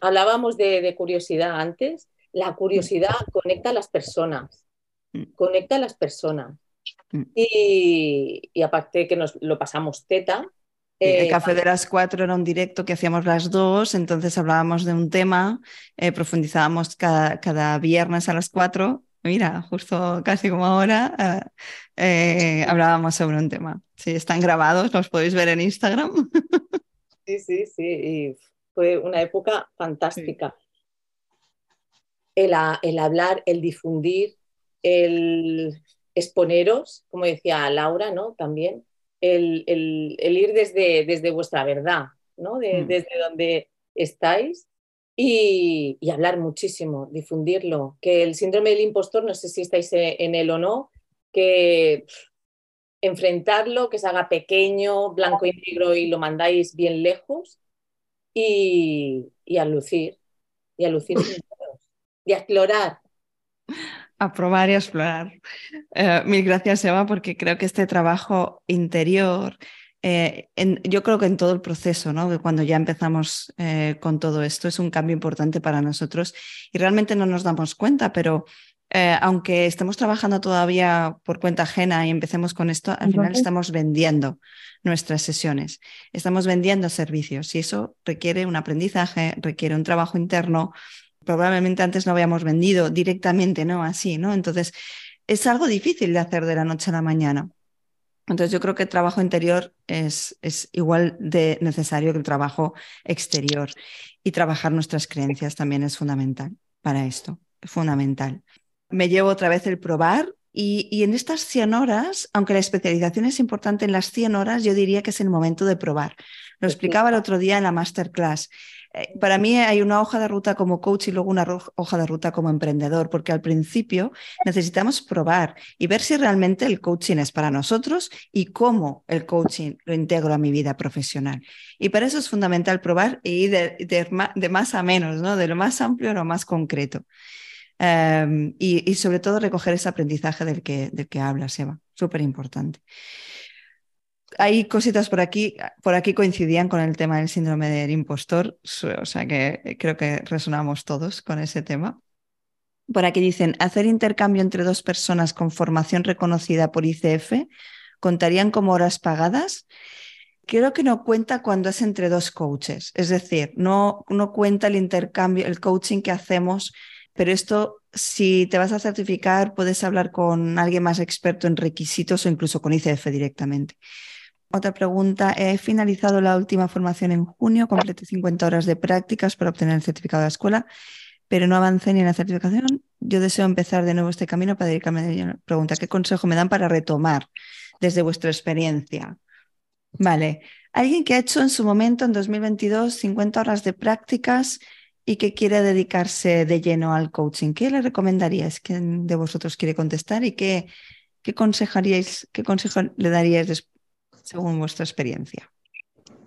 Hablábamos de, curiosidad antes. La curiosidad conecta a las personas. Mm. Conecta a las personas. Mm. Y, y aparte que nos lo pasamos teta, el eh, Café de las Cuatro era un directo que hacíamos las dos, entonces hablábamos de un tema, eh, profundizábamos cada, viernes a las cuatro, mira, justo casi como ahora, eh, hablábamos sobre un tema. Sí, están grabados, los podéis ver en Instagram. Sí, sí, sí, y fue una época fantástica. El, el hablar, el difundir, el exponeros, como decía Laura, ¿no? También el, ir desde, desde, vuestra verdad, ¿no? Mm. Desde donde estáis y, hablar muchísimo, difundirlo. Que el síndrome del impostor, no sé si estáis en él o no, que enfrentarlo, que se haga pequeño, blanco y negro y lo mandáis bien lejos y, a lucir, y a lucir y a explorar, A probar y a explorar. Eh, mil gracias, Eva, porque creo que este trabajo interior, eh, yo creo que en todo el proceso, ¿no? que cuando ya empezamos eh, con todo esto, es un cambio importante para nosotros y realmente no nos damos cuenta, pero aunque estemos trabajando todavía por cuenta ajena y empecemos con esto, al final estamos vendiendo nuestras sesiones, estamos vendiendo servicios y eso requiere un aprendizaje, requiere un trabajo interno probablemente antes no habíamos vendido directamente, ¿no? Así, ¿no? Entonces, es algo difícil de hacer de la noche a la mañana. Entonces, yo creo que el trabajo interior es, igual de necesario que el trabajo exterior. Y trabajar nuestras creencias también es fundamental para esto, es fundamental. Me llevo otra vez el probar y, y, en estas 100 horas, aunque la especialización es importante en las 100 horas, yo diría que es el momento de probar. Lo explicaba el otro día en la masterclass. Eh, para mí hay una hoja de ruta como coach y luego una hoja de ruta como emprendedor, porque al principio necesitamos probar y ver si realmente el coaching es para nosotros y cómo el coaching lo integro a mi vida profesional. Y para eso es fundamental probar y ir de, más a menos, ¿no? de lo más amplio a lo más concreto. Em, y, sobre todo recoger ese aprendizaje del que, del que hablas, Eva, súper importante hay cositas por aquí, por aquí coincidían con el tema del síndrome del impostor, o sea que creo que resonamos todos con ese tema. Por aquí dicen, hacer intercambio entre dos personas con formación reconocida por ICF, ¿contarían como horas pagadas? Creo que no cuenta cuando es entre dos coaches, es decir, no, no cuenta el intercambio, el coaching que hacemos, pero esto, si te vas a certificar, puedes hablar con alguien más experto en requisitos o incluso con ICF directamente. Otra pregunta. He finalizado la última formación en junio, completé 50 horas de prácticas para obtener el certificado de la escuela, pero no avancé ni en la certificación. Yo deseo empezar de nuevo este camino para dedicarme a ello. Pregunta, ¿qué consejo me dan para retomar desde vuestra experiencia? Vale. Alguien que ha hecho en su momento, en 2022, 50 horas de prácticas y que quiere dedicarse de lleno al coaching, ¿qué le recomendaríais? ¿Quién de vosotros quiere contestar y qué, qué, qué consejo le daríais según vuestra experiencia?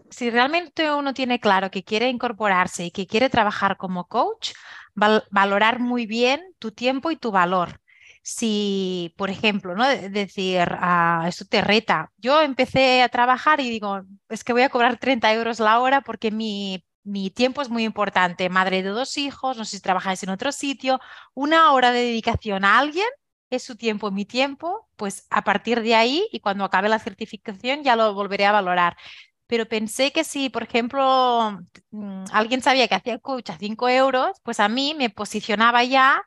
Si realmente uno tiene claro que quiere incorporarse y que quiere trabajar como coach, valorar muy bien tu tiempo y tu valor. Si, por ejemplo, ¿no? decir, ah, esto te reta. Yo empecé a trabajar y digo, es que voy a cobrar 30 euros la hora porque mi mi tiempo es muy importante. Madre de dos hijos, no sé si trabajáis en otro sitio, una hora de dedicación a alguien es su tiempo, mi tiempo, pues a partir de ahí y cuando acabe la certificación ya lo volveré a valorar. Pero pensé que si, por ejemplo, mm, alguien sabía que hacía coach a 5 euros, pues a mí me posicionaba ya,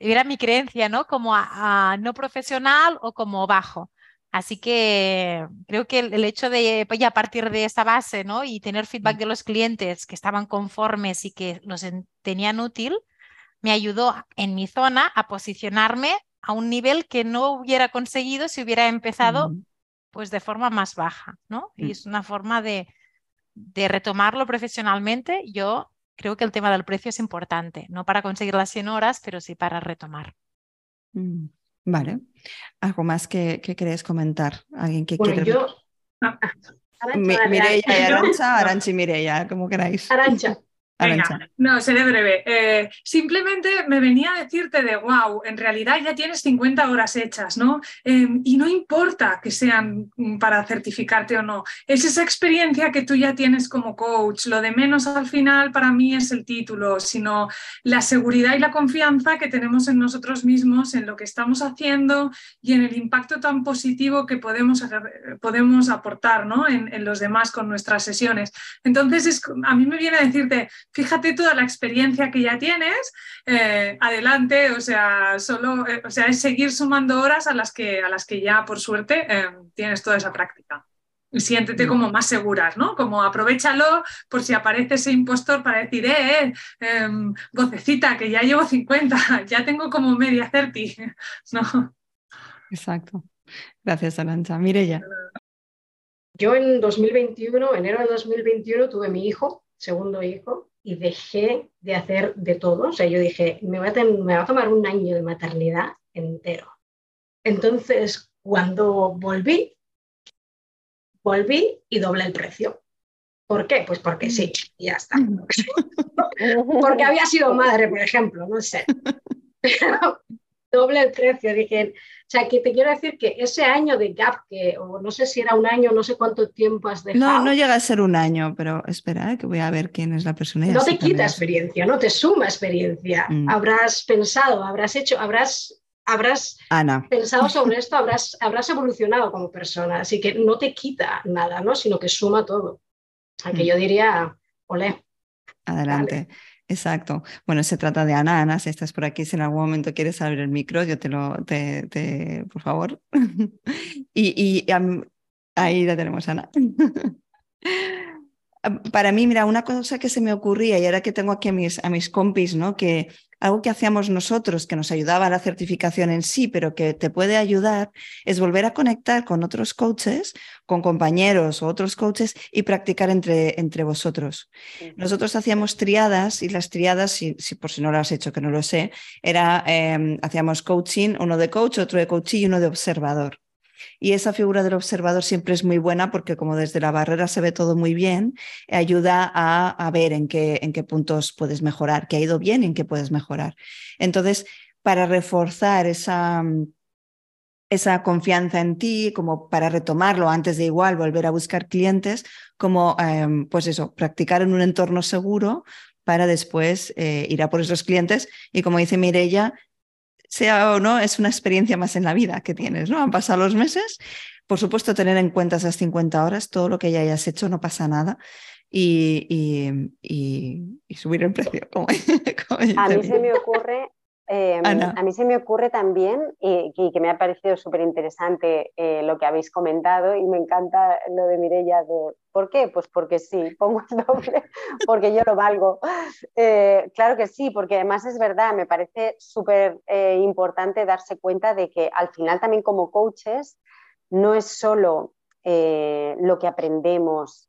era mi creencia, ¿no? Como no profesional o como bajo. Así que creo que el, hecho de, pues ya partir de esa base, ¿no? Y tener feedback mm. de los clientes que estaban conformes y que los tenían útil, me ayudó en mi zona a posicionarme a un nivel que no hubiera conseguido si hubiera empezado pues de forma más baja, ¿no? Y mm. es una forma de, de retomarlo profesionalmente. Yo creo que el tema del precio es importante, no para conseguir las 100 horas, pero sí para retomar. Mm, vale. ¿Algo más que, que queréis comentar? ¿Alguien que bueno, Yo... Mireia y Arancha, Arancha y Mireia, como queráis. Arancha. No, seré breve. Eh, simplemente me venía a decirte de, wow, en realidad ya tienes 50 horas hechas, ¿no? Em, y no importa que sean para certificarte o no, es esa experiencia que tú ya tienes como coach. Lo de menos al final para mí es el título, sino la seguridad y la confianza que tenemos en nosotros mismos, en lo que estamos haciendo y en el impacto tan positivo que podemos, podemos aportar ¿no? en, en los demás con nuestras sesiones. Entonces, es, a mí me viene a decirte, fíjate toda la experiencia que ya tienes, eh, adelante, o sea, solo, eh, o sea, es seguir sumando horas a las que, a las que ya, por suerte, eh, tienes toda esa práctica. Y siéntete mm. como más seguras, ¿no? Como aprovechalo por si aparece ese impostor para decir, eh, em, vocecita, que ya llevo 50, ya tengo como media certi, ¿no? Exacto. Gracias, Arancha. Mireya. Yo en 2021, enero de 2021, tuve mi hijo, segundo hijo, y dejé de hacer de todo. O sea, yo dije, me va a, me va a tomar un año de maternidad entero. Entonces, cuando volví, volví y doblé el precio. ¿Por qué? Pues porque sí, ya está. porque había sido madre, por ejemplo, no sé. doble el precio. Dije, o sea, que te quiero decir que ese año de gap, que, o no sé si era un año, no sé cuánto tiempo has dejado. No, no llega a ser un año, pero espera, eh, que voy a ver quién es la persona. No te quita experiencia, no te suma experiencia. Mm. Habrás pensado, habrás hecho, habrás, habrás pensado sobre esto, habrás, habrás evolucionado como persona. Así que no te quita nada, ¿no? Sino que suma todo. Aunque mm. yo diría, olé. Adelante. Exacto. Bueno, se trata de Ana. Ana, si estás por aquí, si en algún momento quieres abrir el micro, yo te lo, por favor. y, ahí la tenemos, Ana. Para mí, mira, una cosa que se me ocurría, y ahora que tengo aquí a mis, a mis compis, ¿no? Que algo que hacíamos nosotros que nos ayudaba a la certificación en sí, pero que te puede ayudar, es volver a conectar con otros coaches, con compañeros o otros coaches y practicar entre, entre vosotros. Nosotros hacíamos triadas y las triadas, si, por si no lo has hecho, que no lo sé, era, em, hacíamos coaching, uno de coach, otro de coach y uno de observador. Y esa figura del observador siempre es muy buena porque como desde la barrera se ve todo muy bien, ayuda a, ver en qué, en qué puntos puedes mejorar, qué ha ido bien en qué puedes mejorar. Entonces, para reforzar esa, esa confianza en ti, como para retomarlo antes de igual volver a buscar clientes, como em, pues eso, practicar en un entorno seguro para después eh, ir a por esos clientes y como dice Mirella, sea o no, es una experiencia más en la vida que tienes, ¿no? Han pasado los meses, por supuesto tener en cuenta esas 50 horas, todo lo que ya hayas hecho, no pasa nada. Y, subir el precio. a mí se me ocurre Em, a mí se me ocurre también, y, que me ha parecido súper interesante eh, lo que habéis comentado, y me encanta lo de Mirella de ¿por qué? Pues porque sí, pongo el doble, porque yo lo valgo. Eh, claro que sí, porque además es verdad, me parece súper eh, importante darse cuenta de que al final también como coaches no es solo lo que aprendemos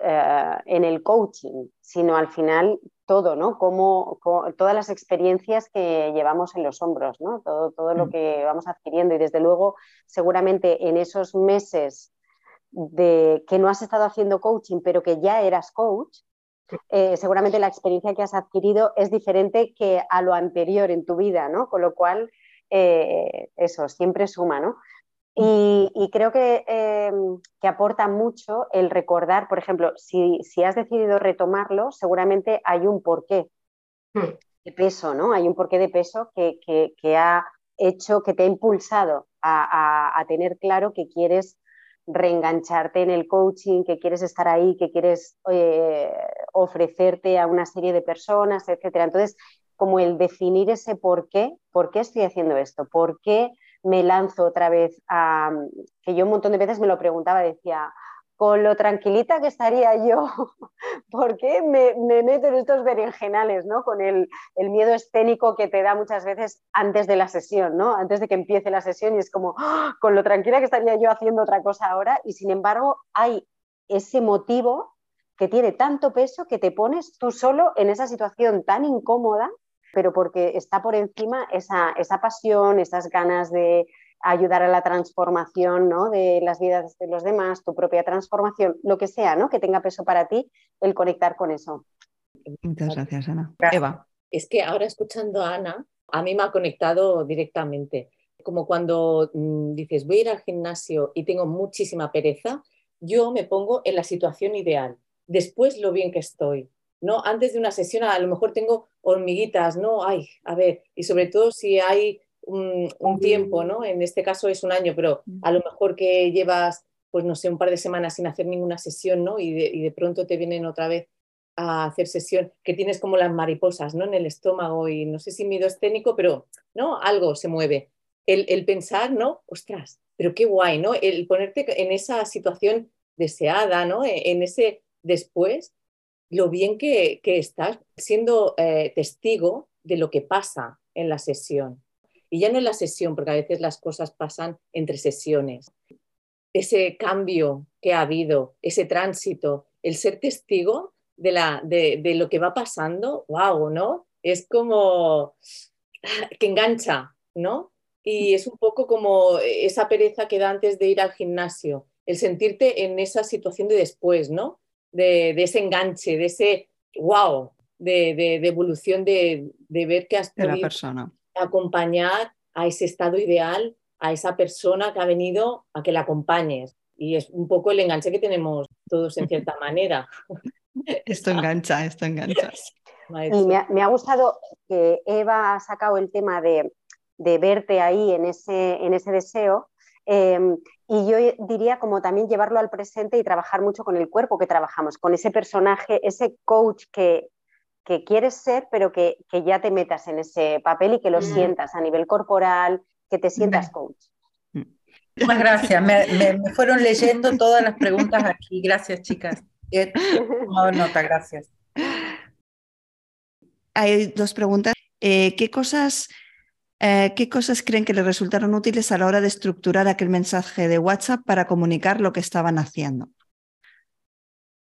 en el coaching, sino al final todo, ¿no? Como, todas las experiencias que llevamos en los hombros, ¿no? Todo, todo lo mm. que vamos adquiriendo y desde luego seguramente en esos meses de que no has estado haciendo coaching pero que ya eras coach, eh, seguramente la experiencia que has adquirido es diferente que a lo anterior en tu vida, ¿no? Con lo cual, eh, eso siempre suma, ¿no? Y, creo em, que, aporta mucho el recordar, por ejemplo, si, has decidido retomarlo, seguramente hay un porqué hmm. de peso, ¿no? Hay un porqué de peso que, ha hecho, que te ha impulsado a, tener claro que quieres reengancharte en el coaching, que quieres estar ahí, que quieres eh, ofrecerte a una serie de personas, etcétera. Entonces, como el definir ese por qué, por qué estoy haciendo esto, por qué me lanzo otra vez a, que yo un montón de veces me lo preguntaba, decía, con lo tranquilita que estaría yo, ¿por qué me, meto en estos berenjenales, ¿no? Con el, miedo escénico que te da muchas veces antes de la sesión, ¿no? Antes de que empiece la sesión y es como, ¡ah! con lo tranquila que estaría yo haciendo otra cosa ahora y sin embargo hay ese motivo que tiene tanto peso que te pones tú solo en esa situación tan incómoda pero porque está por encima esa, esa pasión, esas ganas de ayudar a la transformación ¿no? de las vidas de los demás, tu propia transformación, lo que sea, ¿no? que tenga peso para ti, el conectar con eso. Muchas gracias, Ana. Eva. Es que ahora escuchando a Ana, a mí me ha conectado directamente. Como cuando mm, dices, voy a ir al gimnasio y tengo muchísima pereza, yo me pongo en la situación ideal. Después lo bien que estoy, ¿no? Antes de una sesión a lo mejor tengo hormiguitas, ¿no? Ay, a ver, y sobre todo si hay un, tiempo, ¿no? En este caso es un año, pero a lo mejor que llevas, pues no sé, un par de semanas sin hacer ninguna sesión, ¿no? Y de, pronto te vienen otra vez a hacer sesión, que tienes como las mariposas, ¿no? En el estómago y no sé si miedo escénico, pero, ¿no? Algo se mueve. El, el pensar, ¿no? Ostras, pero qué guay, ¿no? El ponerte en esa situación deseada, ¿no? E, en ese después lo bien que, estás siendo eh, testigo de lo que pasa en la sesión. Y ya no en la sesión, porque a veces las cosas pasan entre sesiones. Ese cambio que ha habido, ese tránsito, el ser testigo de, la, de, de lo que va pasando, wow, ¿no? Es como que engancha, ¿no? Y es un poco como esa pereza que da antes de ir al gimnasio, el sentirte en esa situación de después, ¿no? De, ese enganche, de ese wow, de, evolución, de, ver que has podido acompañar a ese estado ideal, a esa persona que ha venido a que la acompañes. Y es un poco el enganche que tenemos todos en cierta manera. Esto engancha, esto engancha. Y me ha, gustado que Eva ha sacado el tema de, verte ahí en ese, en ese deseo. Em, y yo diría como también llevarlo al presente y trabajar mucho con el cuerpo que trabajamos, con ese personaje, ese coach que, que quieres ser, pero que, ya te metas en ese papel y que lo mm. sientas a nivel corporal, que te sientas coach. Muchas gracias. Me, fueron leyendo todas las preguntas aquí. Gracias, chicas. nota, gracias. Hay dos preguntas. Eh, ¿Qué cosas... Eh, ¿Qué cosas creen que les resultaron útiles a la hora de estructurar aquel mensaje de WhatsApp para comunicar lo que estaban haciendo?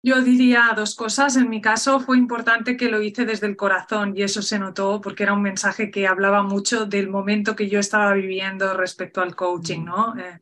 Yo diría dos cosas. En mi caso fue importante que lo hice desde el corazón y eso se notó porque era un mensaje que hablaba mucho del momento que yo estaba viviendo respecto al coaching. ¿no? Eh,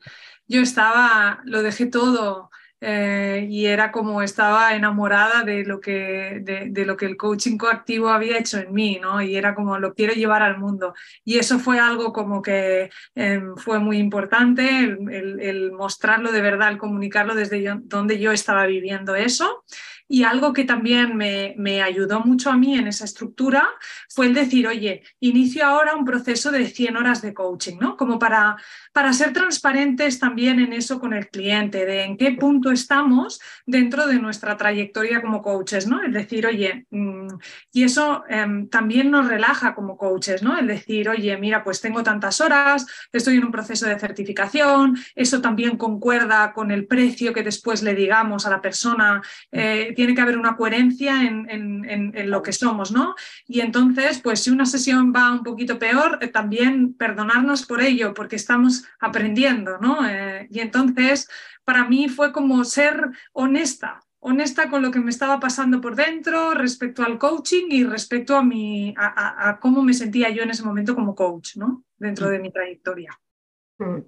yo estaba, lo dejé todo eh, y era como estaba enamorada de lo, que, de, lo que el coaching coactivo había hecho en mí, ¿no? Y era como lo quiero llevar al mundo. Y eso fue algo como que em, fue muy importante, el, mostrarlo de verdad, el comunicarlo desde donde yo estaba viviendo eso. Y algo que también me, me, ayudó mucho a mí en esa estructura fue el decir, oye, inicio ahora un proceso de 100 horas de coaching, ¿no? Como para, para ser transparentes también en eso con el cliente, de en qué punto estamos dentro de nuestra trayectoria como coaches, ¿no? Es decir, oye, mm, y eso em, también nos relaja como coaches, ¿no? El decir, oye, mira, pues tengo tantas horas, estoy en un proceso de certificación, eso también concuerda con el precio que después le digamos a la persona. Eh, tiene que haber una coherencia en, lo que somos, ¿no? Y entonces, pues si una sesión va un poquito peor, eh, también perdonarnos por ello, porque estamos aprendiendo, ¿no? Eh, y entonces, para mí fue como ser honesta, honesta con lo que me estaba pasando por dentro respecto al coaching y respecto a, cómo me sentía yo en ese momento como coach, ¿no? Dentro de mi trayectoria. Mm.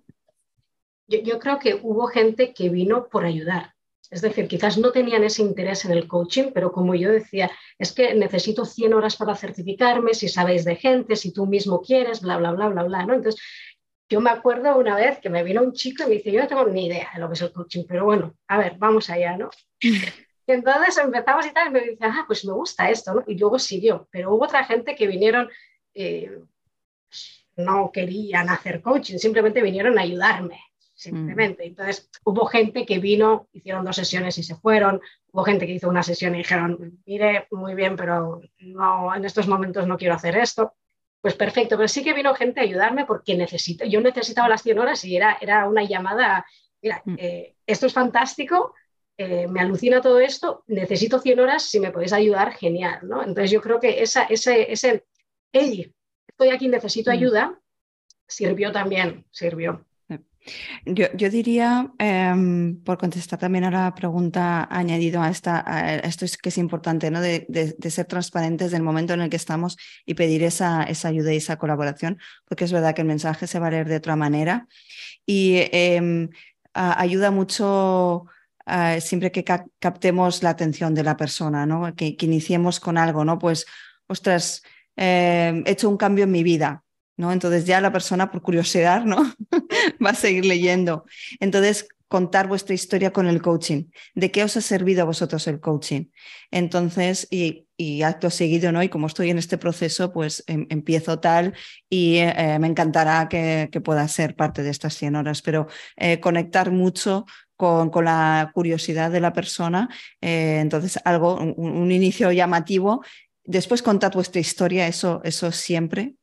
yo creo que hubo gente que vino por ayudar es decir, quizás no tenían ese interés en el coaching, pero como yo decía, es que necesito 100 horas para certificarme, si sabéis de gente, si tú mismo quieres, bla, bla, bla, bla, bla, ¿no? Entonces, yo me acuerdo una vez que me vino un chico y me dice, yo no tengo ni idea de lo que es el coaching, pero bueno, a ver, vamos allá, ¿no? Y entonces empezamos y tal, y me dice, ah, pues me gusta esto, ¿no? Y luego siguió, pero hubo otra gente que vinieron, eh, no querían hacer coaching, simplemente vinieron a ayudarme, simplemente. Entonces, hubo gente que vino, hicieron dos sesiones y se fueron, hubo gente que hizo una sesión y dijeron, mire, muy bien, pero no, en estos momentos no quiero hacer esto. Pues perfecto, pero sí que vino gente a ayudarme porque necesito, yo necesitaba las 100 horas y era, era una llamada, mira, mm. eh, esto es fantástico, eh, me alucina todo esto, necesito 100 horas, si me podéis ayudar, genial, ¿no? Entonces yo creo que esa, ese, ese, hey, estoy aquí, necesito mm. ayuda, sirvió también, sirvió. Yo, diría, em, por contestar también a la pregunta añadido a, esta, esto es que es importante, ¿no? De, ser transparentes del momento en el que estamos y pedir esa, esa, ayuda y esa colaboración, porque es verdad que el mensaje se va a leer de otra manera y em, ayuda mucho siempre que captemos la atención de la persona, ¿no? Que, que iniciemos con algo, ¿no? Pues, ostras, em, he hecho un cambio en mi vida, ¿no? Entonces ya la persona por curiosidad, ¿no? Va a seguir leyendo. Entonces, contar vuestra historia con el coaching. ¿De qué os ha servido a vosotros el coaching? Entonces, y, acto seguido, ¿no? Y como estoy en este proceso, pues em, empiezo tal y eh, me encantará que, pueda ser parte de estas 100 horas, pero eh, conectar mucho con, la curiosidad de la persona. Eh, entonces, algo, un, inicio llamativo. Después contad vuestra historia, eso, eso siempre,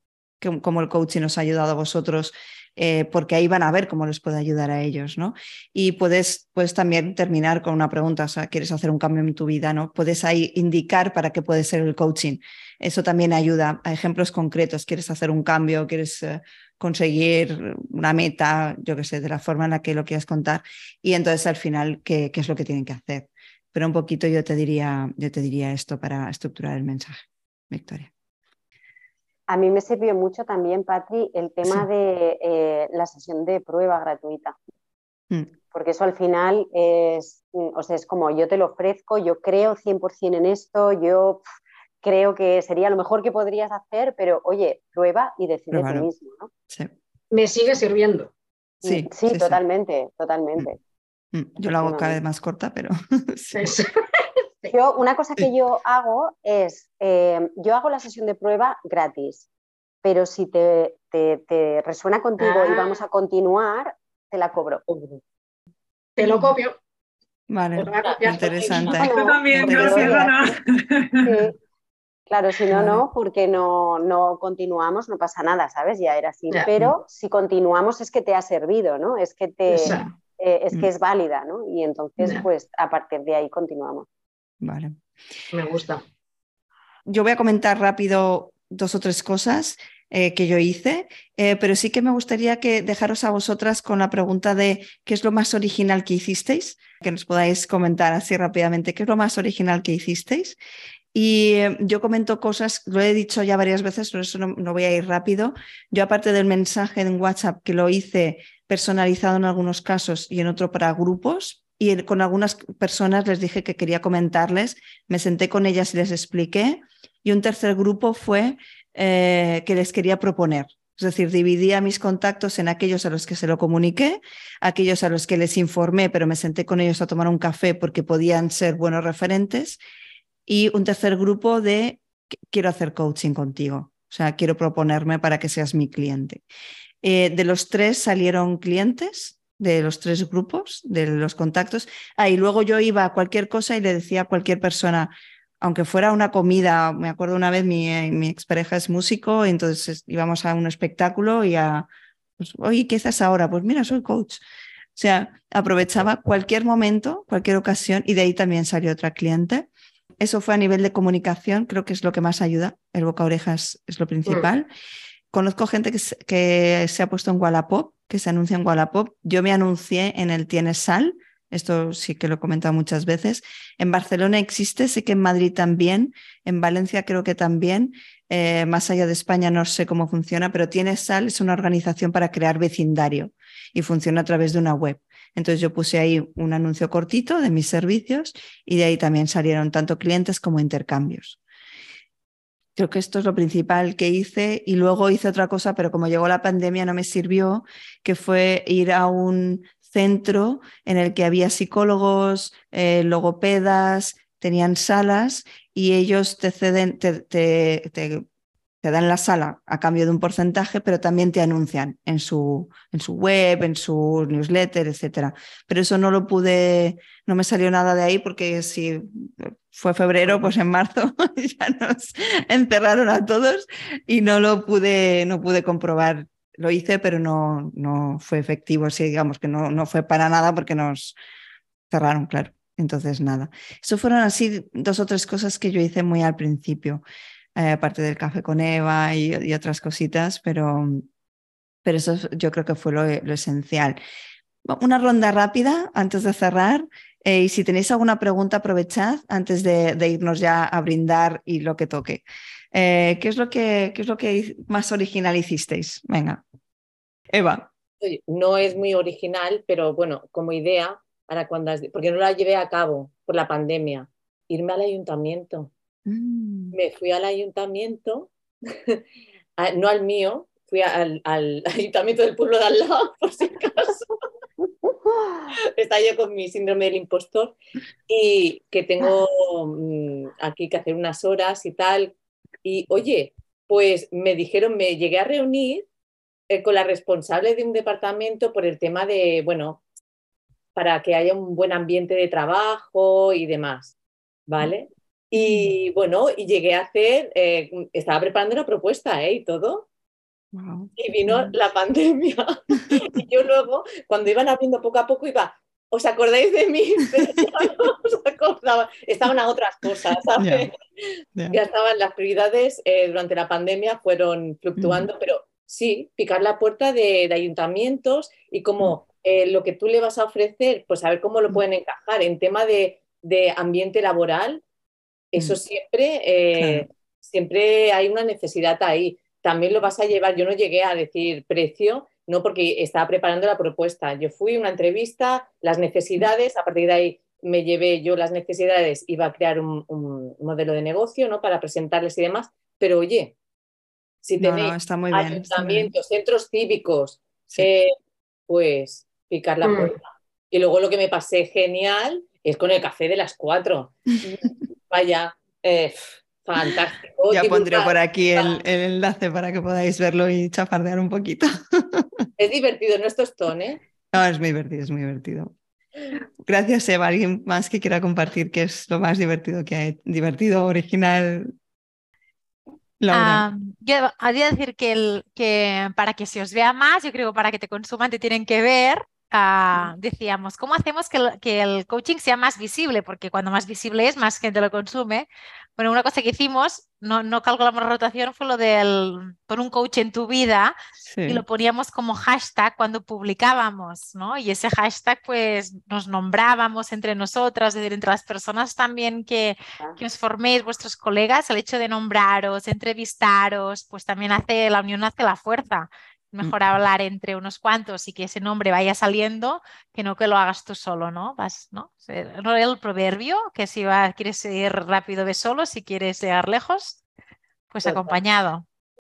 como el coaching nos ha ayudado a vosotros, eh, porque ahí van a ver cómo les puede ayudar a ellos, ¿no? Y puedes, puedes también terminar con una pregunta, o sea, ¿quieres hacer un cambio en tu vida, no? Puedes ahí indicar para qué puede ser el coaching. Eso también ayuda a ejemplos concretos. ¿Quieres hacer un cambio? ¿Quieres eh, conseguir una meta? Yo qué sé, de la forma en la que lo quieras contar. Y entonces al final, ¿qué, qué es lo que tienen que hacer? Pero un poquito yo te diría, yo te diría esto para estructurar el mensaje. Victoria. A mí me sirvió mucho también, Patri, el tema de eh, la sesión de prueba gratuita. Mm. Porque eso al final es, o sea, es como yo te lo ofrezco, yo creo 100% en esto, yo creo que sería lo mejor que podrías hacer, pero oye, prueba y decide tú mismo. ¿no? me sigue sirviendo. Sí, sí, totalmente, totalmente. Mm, yo lo hago cada vez más corta, pero... Yo, una cosa que yo hago es, eh, yo hago la sesión de prueba gratis, pero si te, te, resuena contigo y vamos a ah. continuar, te la cobro. Te lo copio. Vale, interesante. Yo también, gracias, Ana. Sí. Claro, si no, no, porque no, no continuamos, no pasa nada, ¿sabes? Ya era así. Pero si continuamos es que te ha servido, ¿no? Es que te eh, es que mm. es válida, ¿no? Y entonces, pues a partir de ahí continuamos. Vale. Me gusta. Yo voy a comentar rápido dos o tres cosas eh, que yo hice, eh, pero sí que me gustaría que dejaros a vosotras con la pregunta de qué es lo más original que hicisteis, que nos podáis comentar así rápidamente, qué es lo más original que hicisteis. Y eh, yo comento cosas, lo he dicho ya varias veces, por eso no, voy a ir rápido. Yo aparte del mensaje en WhatsApp que lo hice personalizado en algunos casos y en otro para grupos, y con algunas personas les dije que quería comentarles, me senté con ellas y les expliqué. Y un tercer grupo fue eh, que les quería proponer. Es decir, dividía mis contactos en aquellos a los que se lo comuniqué, aquellos a los que les informé, pero me senté con ellos a tomar un café porque podían ser buenos referentes, y un tercer grupo de quiero hacer coaching contigo, o sea, quiero proponerme para que seas mi cliente. Eh, de los tres salieron clientes, de los tres grupos, de los contactos. Ah, y luego yo iba a cualquier cosa y le decía a cualquier persona, aunque fuera una comida, me acuerdo una vez mi, eh, mi expareja es músico, entonces íbamos a un espectáculo y a, pues, oye, ¿qué haces ahora? Pues mira, soy coach. O sea, aprovechaba cualquier momento, cualquier ocasión y de ahí también salió otra cliente. Eso fue a nivel de comunicación, creo que es lo que más ayuda. El boca orejas es lo principal. Conozco gente que se, que se, ha puesto en Wallapop, que se anuncia en Wallapop. Yo me anuncié en el Tienes Sal, esto sí que lo he comentado muchas veces. En Barcelona existe, sé que en Madrid también, en Valencia creo que también. Eh, más allá de España no sé cómo funciona, pero Tienes Sal es una organización para crear vecindario y funciona a través de una web. Entonces yo puse ahí un anuncio cortito de mis servicios y de ahí también salieron tanto clientes como intercambios. Creo que esto es lo principal que hice y luego hice otra cosa, pero como llegó la pandemia no me sirvió, que fue ir a un centro en el que había psicólogos, eh, logopedas, tenían salas y ellos te ceden, te, te dan la sala a cambio de un porcentaje, pero también te anuncian en su, en su web, en su newsletter, etc. Pero eso no lo pude, no me salió nada de ahí porque si fue febrero, pues en marzo ya nos encerraron a todos y no lo pude, no pude comprobar. Lo hice, pero no, no fue efectivo, sí, digamos que no, no fue para nada porque nos cerraron, claro. Entonces, nada. Eso fueron así dos o tres cosas que yo hice muy al principio. Eh, aparte del café con Eva y, otras cositas, pero, pero eso yo creo que fue lo, esencial. Una ronda rápida antes de cerrar. Eh, y si tenéis alguna pregunta, aprovechad antes de, irnos ya a brindar y lo que toque. Eh, ¿qué, es lo que, ¿Qué es lo que más original hicisteis? Venga. Eva. No es muy original, pero bueno, como idea, para cuando, porque no la llevé a cabo por la pandemia, irme al ayuntamiento Mm. Me fui al ayuntamiento, no al mío, fui al, ayuntamiento del pueblo de al lado, por si acaso. Estaba yo con mi síndrome del impostor y que tengo mm, aquí que hacer unas horas y tal. Y oye, pues me dijeron, me llegué a reunir eh, con la responsable de un departamento por el tema de, bueno, para que haya un buen ambiente de trabajo y demás, ¿vale? Y bueno, y llegué a hacer, eh, estaba preparando una propuesta ¿eh? y todo. Y vino la pandemia. y yo luego, cuando iban abriendo poco a poco, iba, ¿os acordáis de mí? no os acordaba. Estaban a otras cosas, ¿sabes? Ya estaban las prioridades eh, durante la pandemia, fueron fluctuando, pero sí, picar la puerta de, ayuntamientos y como eh, lo que tú le vas a ofrecer, pues a ver cómo lo pueden encajar en tema de, de ambiente laboral, eso mm. siempre, eh, siempre hay una necesidad ahí. También lo vas a llevar, yo no llegué a decir precio, no porque estaba preparando la propuesta. Yo fui a una entrevista, las necesidades, a partir de ahí me llevé yo las necesidades, iba a crear un, modelo de negocio ¿no? para presentarles y demás, pero oye, si tenéis ayuntamientos, centros cívicos, eh, pues picar la mm. puerta. Y luego lo que me pasé genial es con el café de las cuatro. Vaya, eh, fantástico. Ya pondré por aquí el, enlace para que podáis verlo y chafardear un poquito. Es divertido, no es tostón, ¿eh? No, es muy divertido, es muy divertido. Gracias, Eva. ¿Alguien más que quiera compartir qué es lo más divertido que hay? Divertido, original. Laura. yo había decir que, el, que para que se os vea más, yo creo que para que te consuman te tienen que ver Decíamos, ¿cómo hacemos que el, que el, coaching sea más visible? Porque cuando más visible es, más gente lo consume. Bueno, una cosa que hicimos, no, no calculamos la rotación, fue lo del pon un coach en tu vida y lo poníamos como hashtag cuando publicábamos, ¿no? Y ese hashtag, pues nos nombrábamos entre nosotras, es decir, entre las personas también que, que os forméis, vuestros colegas, el hecho de nombraros, entrevistaros, pues también hace, la unión hace la fuerza. Mm. mejor hablar entre unos cuantos y que ese nombre vaya saliendo que no que lo hagas tú solo, ¿no? Vas, ¿no? El proverbio que si va, quieres ir rápido ve solo, si quieres llegar lejos, pues acompañado.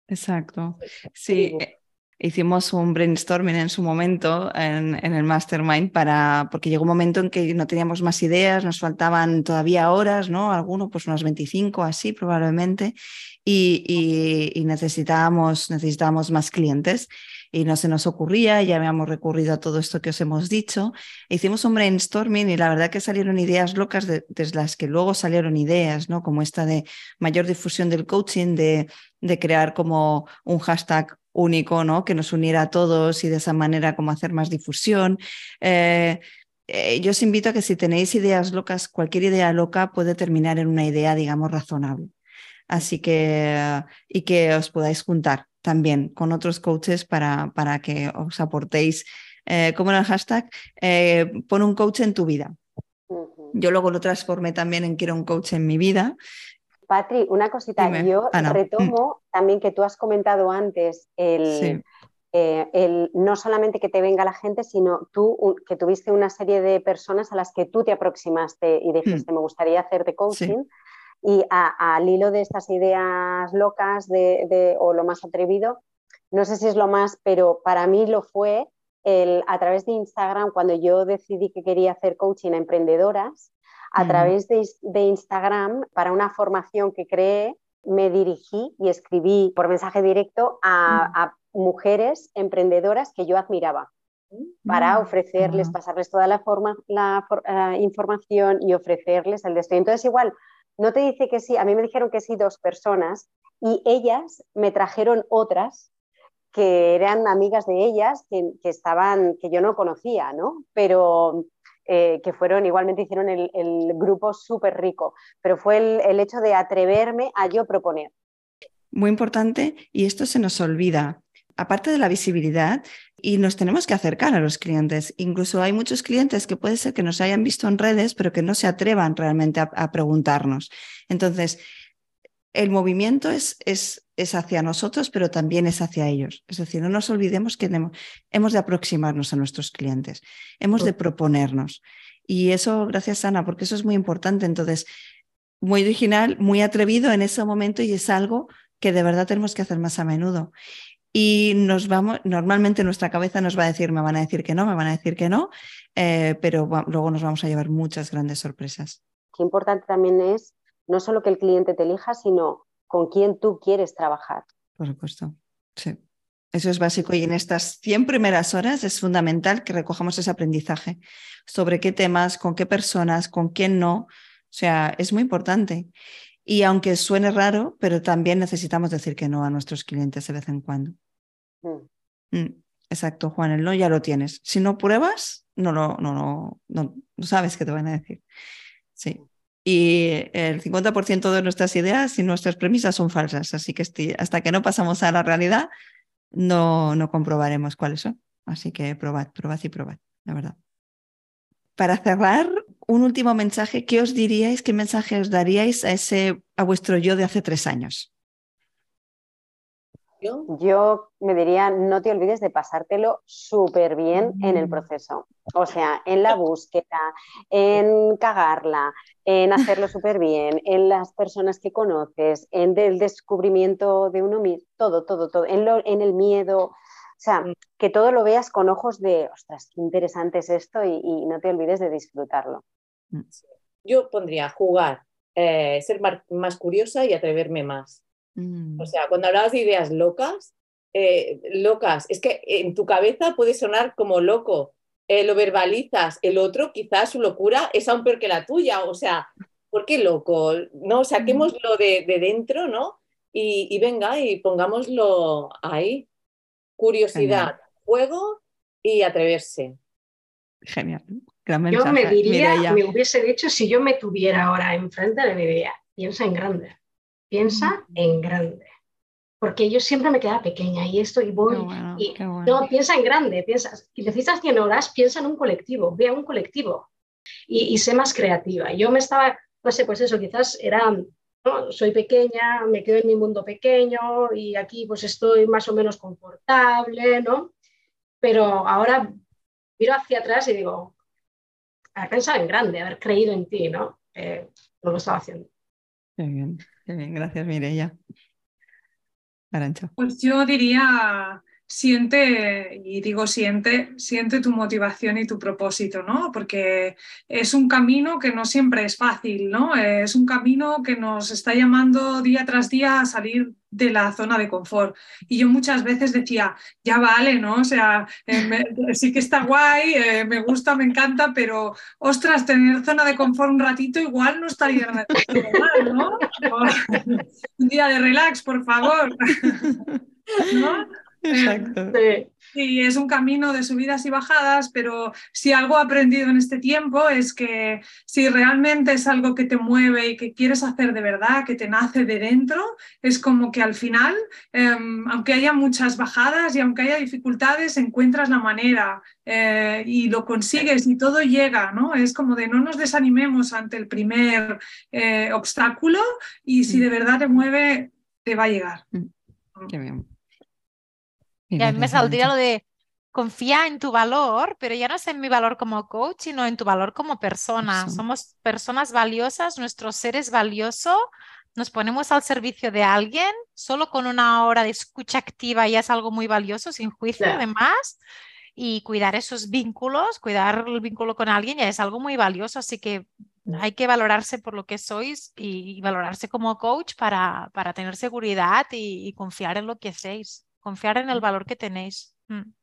Exacto. Sí, eh, hicimos un brainstorming en su momento en, el mastermind para, porque llegó un momento en que no teníamos más ideas, nos faltaban todavía horas, ¿no? Alguno, pues unas 25 así probablemente, y, necesitábamos, necesitábamos más clientes y no se nos ocurría, ya habíamos recurrido a todo esto que os hemos dicho. Hicimos un brainstorming y la verdad que salieron ideas locas desde las que luego salieron ideas, ¿no? Como esta de mayor difusión del coaching, de, de crear como un hashtag único, ¿no? Que nos uniera a todos y de esa manera como hacer más difusión. Eh, eh, yo os invito a que si tenéis ideas locas, cualquier idea loca puede terminar en una idea, digamos, razonable. Así que, y que os podáis juntar también con otros coaches para, para que os aportéis, eh, como en el hashtag, pon un coach en tu vida. Yo luego lo transformé también en quiero un coach en mi vida Patri, una cosita, yo retomo mm. también que tú has comentado antes eh, el, no solamente que te venga la gente, sino tú que tuviste una serie de personas a las que tú te aproximaste y dijiste, mm. me gustaría hacerte coaching. Y al hilo de estas ideas locas de, o lo más atrevido, no sé si es lo más, pero para mí lo fue el, a través de Instagram cuando yo decidí que quería hacer coaching a emprendedoras a través de, Instagram para una formación que creé. Me dirigí y escribí por mensaje directo a, mujeres emprendedoras que yo admiraba para mm, ofrecerles, pasarles toda la, forma, la eh, información y ofrecerles el destino. Entonces, igual, no te dice que sí, a mí me dijeron que sí dos personas y ellas me trajeron otras que eran amigas de ellas que, estaban, que yo no conocía, ¿no? Pero eh, que fueron, igualmente hicieron el, grupo súper rico, pero fue el, hecho de atreverme a yo proponer. Muy importante, y esto se nos olvida, aparte de la visibilidad, y nos tenemos que acercar a los clientes. Incluso hay muchos clientes que puede ser que nos hayan visto en redes, pero que no se atrevan realmente a preguntarnos. Entonces, el movimiento es, es, es, hacia nosotros, pero también es hacia ellos. Es decir, no nos olvidemos que hemos de aproximarnos a nuestros clientes, hemos de proponernos. Y eso, gracias Ana, porque eso es muy importante. Entonces, muy original, muy atrevido en ese momento y es algo que de verdad tenemos que hacer más a menudo. Y nos vamos, normalmente nuestra cabeza nos va a decir, me van a decir que no, me van a decir que no, eh, pero luego nos vamos a llevar muchas grandes sorpresas. Qué importante también es no solo que el cliente te elija, sino con quién tú quieres trabajar. Por supuesto, sí. Eso es básico y en estas 100 primeras horas es fundamental que recojamos ese aprendizaje sobre qué temas, con qué personas, con quién no. O sea, es muy importante. Y aunque suene raro, pero también necesitamos decir que no a nuestros clientes de vez en cuando. Mm. Mm, exacto, Juan, el no ya lo tienes. Si no pruebas, no, lo, no, no, no, no sabes qué te van a decir. Sí y el 50% de nuestras ideas y nuestras premisas son falsas, así que hasta que no pasamos a la realidad no, no comprobaremos cuáles son. Así que probad, probad y probad, la verdad. Para cerrar, un último mensaje, ¿qué os diríais, qué mensaje os daríais a, ese, a vuestro yo de hace tres años? Yo me diría, no te olvides de pasártelo súper bien en el mm. proceso. O sea, en la búsqueda, en cagarla, en hacerlo súper bien, en las personas que conoces, en el descubrimiento de uno mismo, todo, todo, todo, en, en el miedo. O sea, mm. que todo lo veas con ojos de, ostras, qué interesante es esto y, no te olvides de disfrutarlo. Mm. Yo pondría jugar, eh, ser más curiosa y atreverme más. Mm. O sea, cuando hablabas de ideas locas, eh, locas, es que en tu cabeza puede sonar como loco, eh, lo verbalizas, el otro quizás su locura es aún peor que la tuya, o sea, ¿por qué loco? No, saquémoslo de, de dentro, ¿no? Y, venga, y pongámoslo ahí. Curiosidad, juego y atreverse. Genial. yo me diría, me hubiese dicho, si yo me tuviera ahora enfrente, le diría, piensa en grande, piensa en grande. Porque yo siempre me quedaba pequeña y esto y voy. y, No, piensa en grande, piensa, si necesitas 100 horas, piensa en un colectivo, vea un colectivo y, y sé más creativa. Yo me estaba, no sé, pues eso, quizás era soy pequeña, me quedo en mi mundo pequeño y aquí pues estoy más o menos confortable, ¿no? Pero ahora miro hacia atrás y digo, haber pensado en grande, haber creído en ti, ¿no? Eh, no lo estaba haciendo. Qué bien, qué bien, gracias Mireia. Arancha. Pues yo diría siente, y digo siente, siente tu motivación y tu propósito, ¿no? Porque es un camino que no siempre es fácil, ¿no? Es un camino que nos está llamando día tras día a salir de la zona de confort. Y yo muchas veces decía, ya vale, ¿no? O sea, eh, sí que está guay, eh, me gusta, me encanta, pero ostras, tener zona de confort un ratito igual no estaría mal, ¿no? un día de relax, por favor. ¿No? Exacto. Sí, es un camino de subidas y bajadas, pero si algo he aprendido en este tiempo es que si realmente es algo que te mueve y que quieres hacer de verdad, que te nace de dentro, es como que al final, em, aunque haya muchas bajadas y aunque haya dificultades, encuentras la manera eh, y lo consigues y todo llega, ¿no? Es como de no nos desanimemos ante el primer eh, obstáculo y si mm. de verdad te mueve, te va a llegar. Mm. Qué bien. Y a mí me saldría lo de confía en tu valor, pero ya no es en mi valor como coach, sino en tu valor como persona. Somos personas valiosas, nuestro ser es valioso, nos ponemos al servicio de alguien, solo con una hora de escucha activa ya es algo muy valioso, sin juicio además, y cuidar esos vínculos, cuidar el vínculo con alguien ya es algo muy valioso, así que hay que valorarse por lo que sois y, valorarse como coach para, para tener seguridad y, y confiar en lo que hacéis confiar en el valor que tenéis. Mm.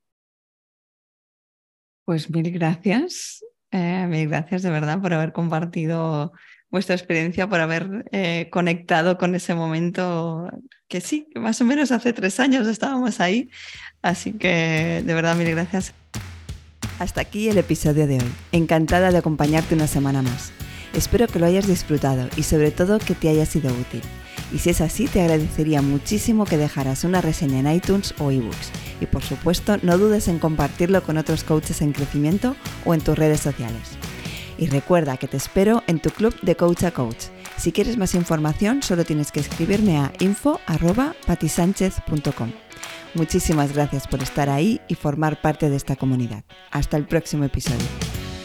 Pues mil gracias, eh, mil gracias de verdad por haber compartido vuestra experiencia, por haber eh, conectado con ese momento que sí, que más o menos hace tres años estábamos ahí. Así que de verdad mil gracias. Hasta aquí el episodio de hoy. Encantada de acompañarte una semana más. Espero que lo hayas disfrutado y sobre todo que te haya sido útil. Y si es así, te agradecería muchísimo que dejaras una reseña en iTunes o ebooks. Y por supuesto, no dudes en compartirlo con otros coaches en crecimiento o en tus redes sociales. Y recuerda que te espero en tu club de Coach a Coach. Si quieres más información, solo tienes que escribirme a info.patisánchez.com. Muchísimas gracias por estar ahí y formar parte de esta comunidad. Hasta el próximo episodio.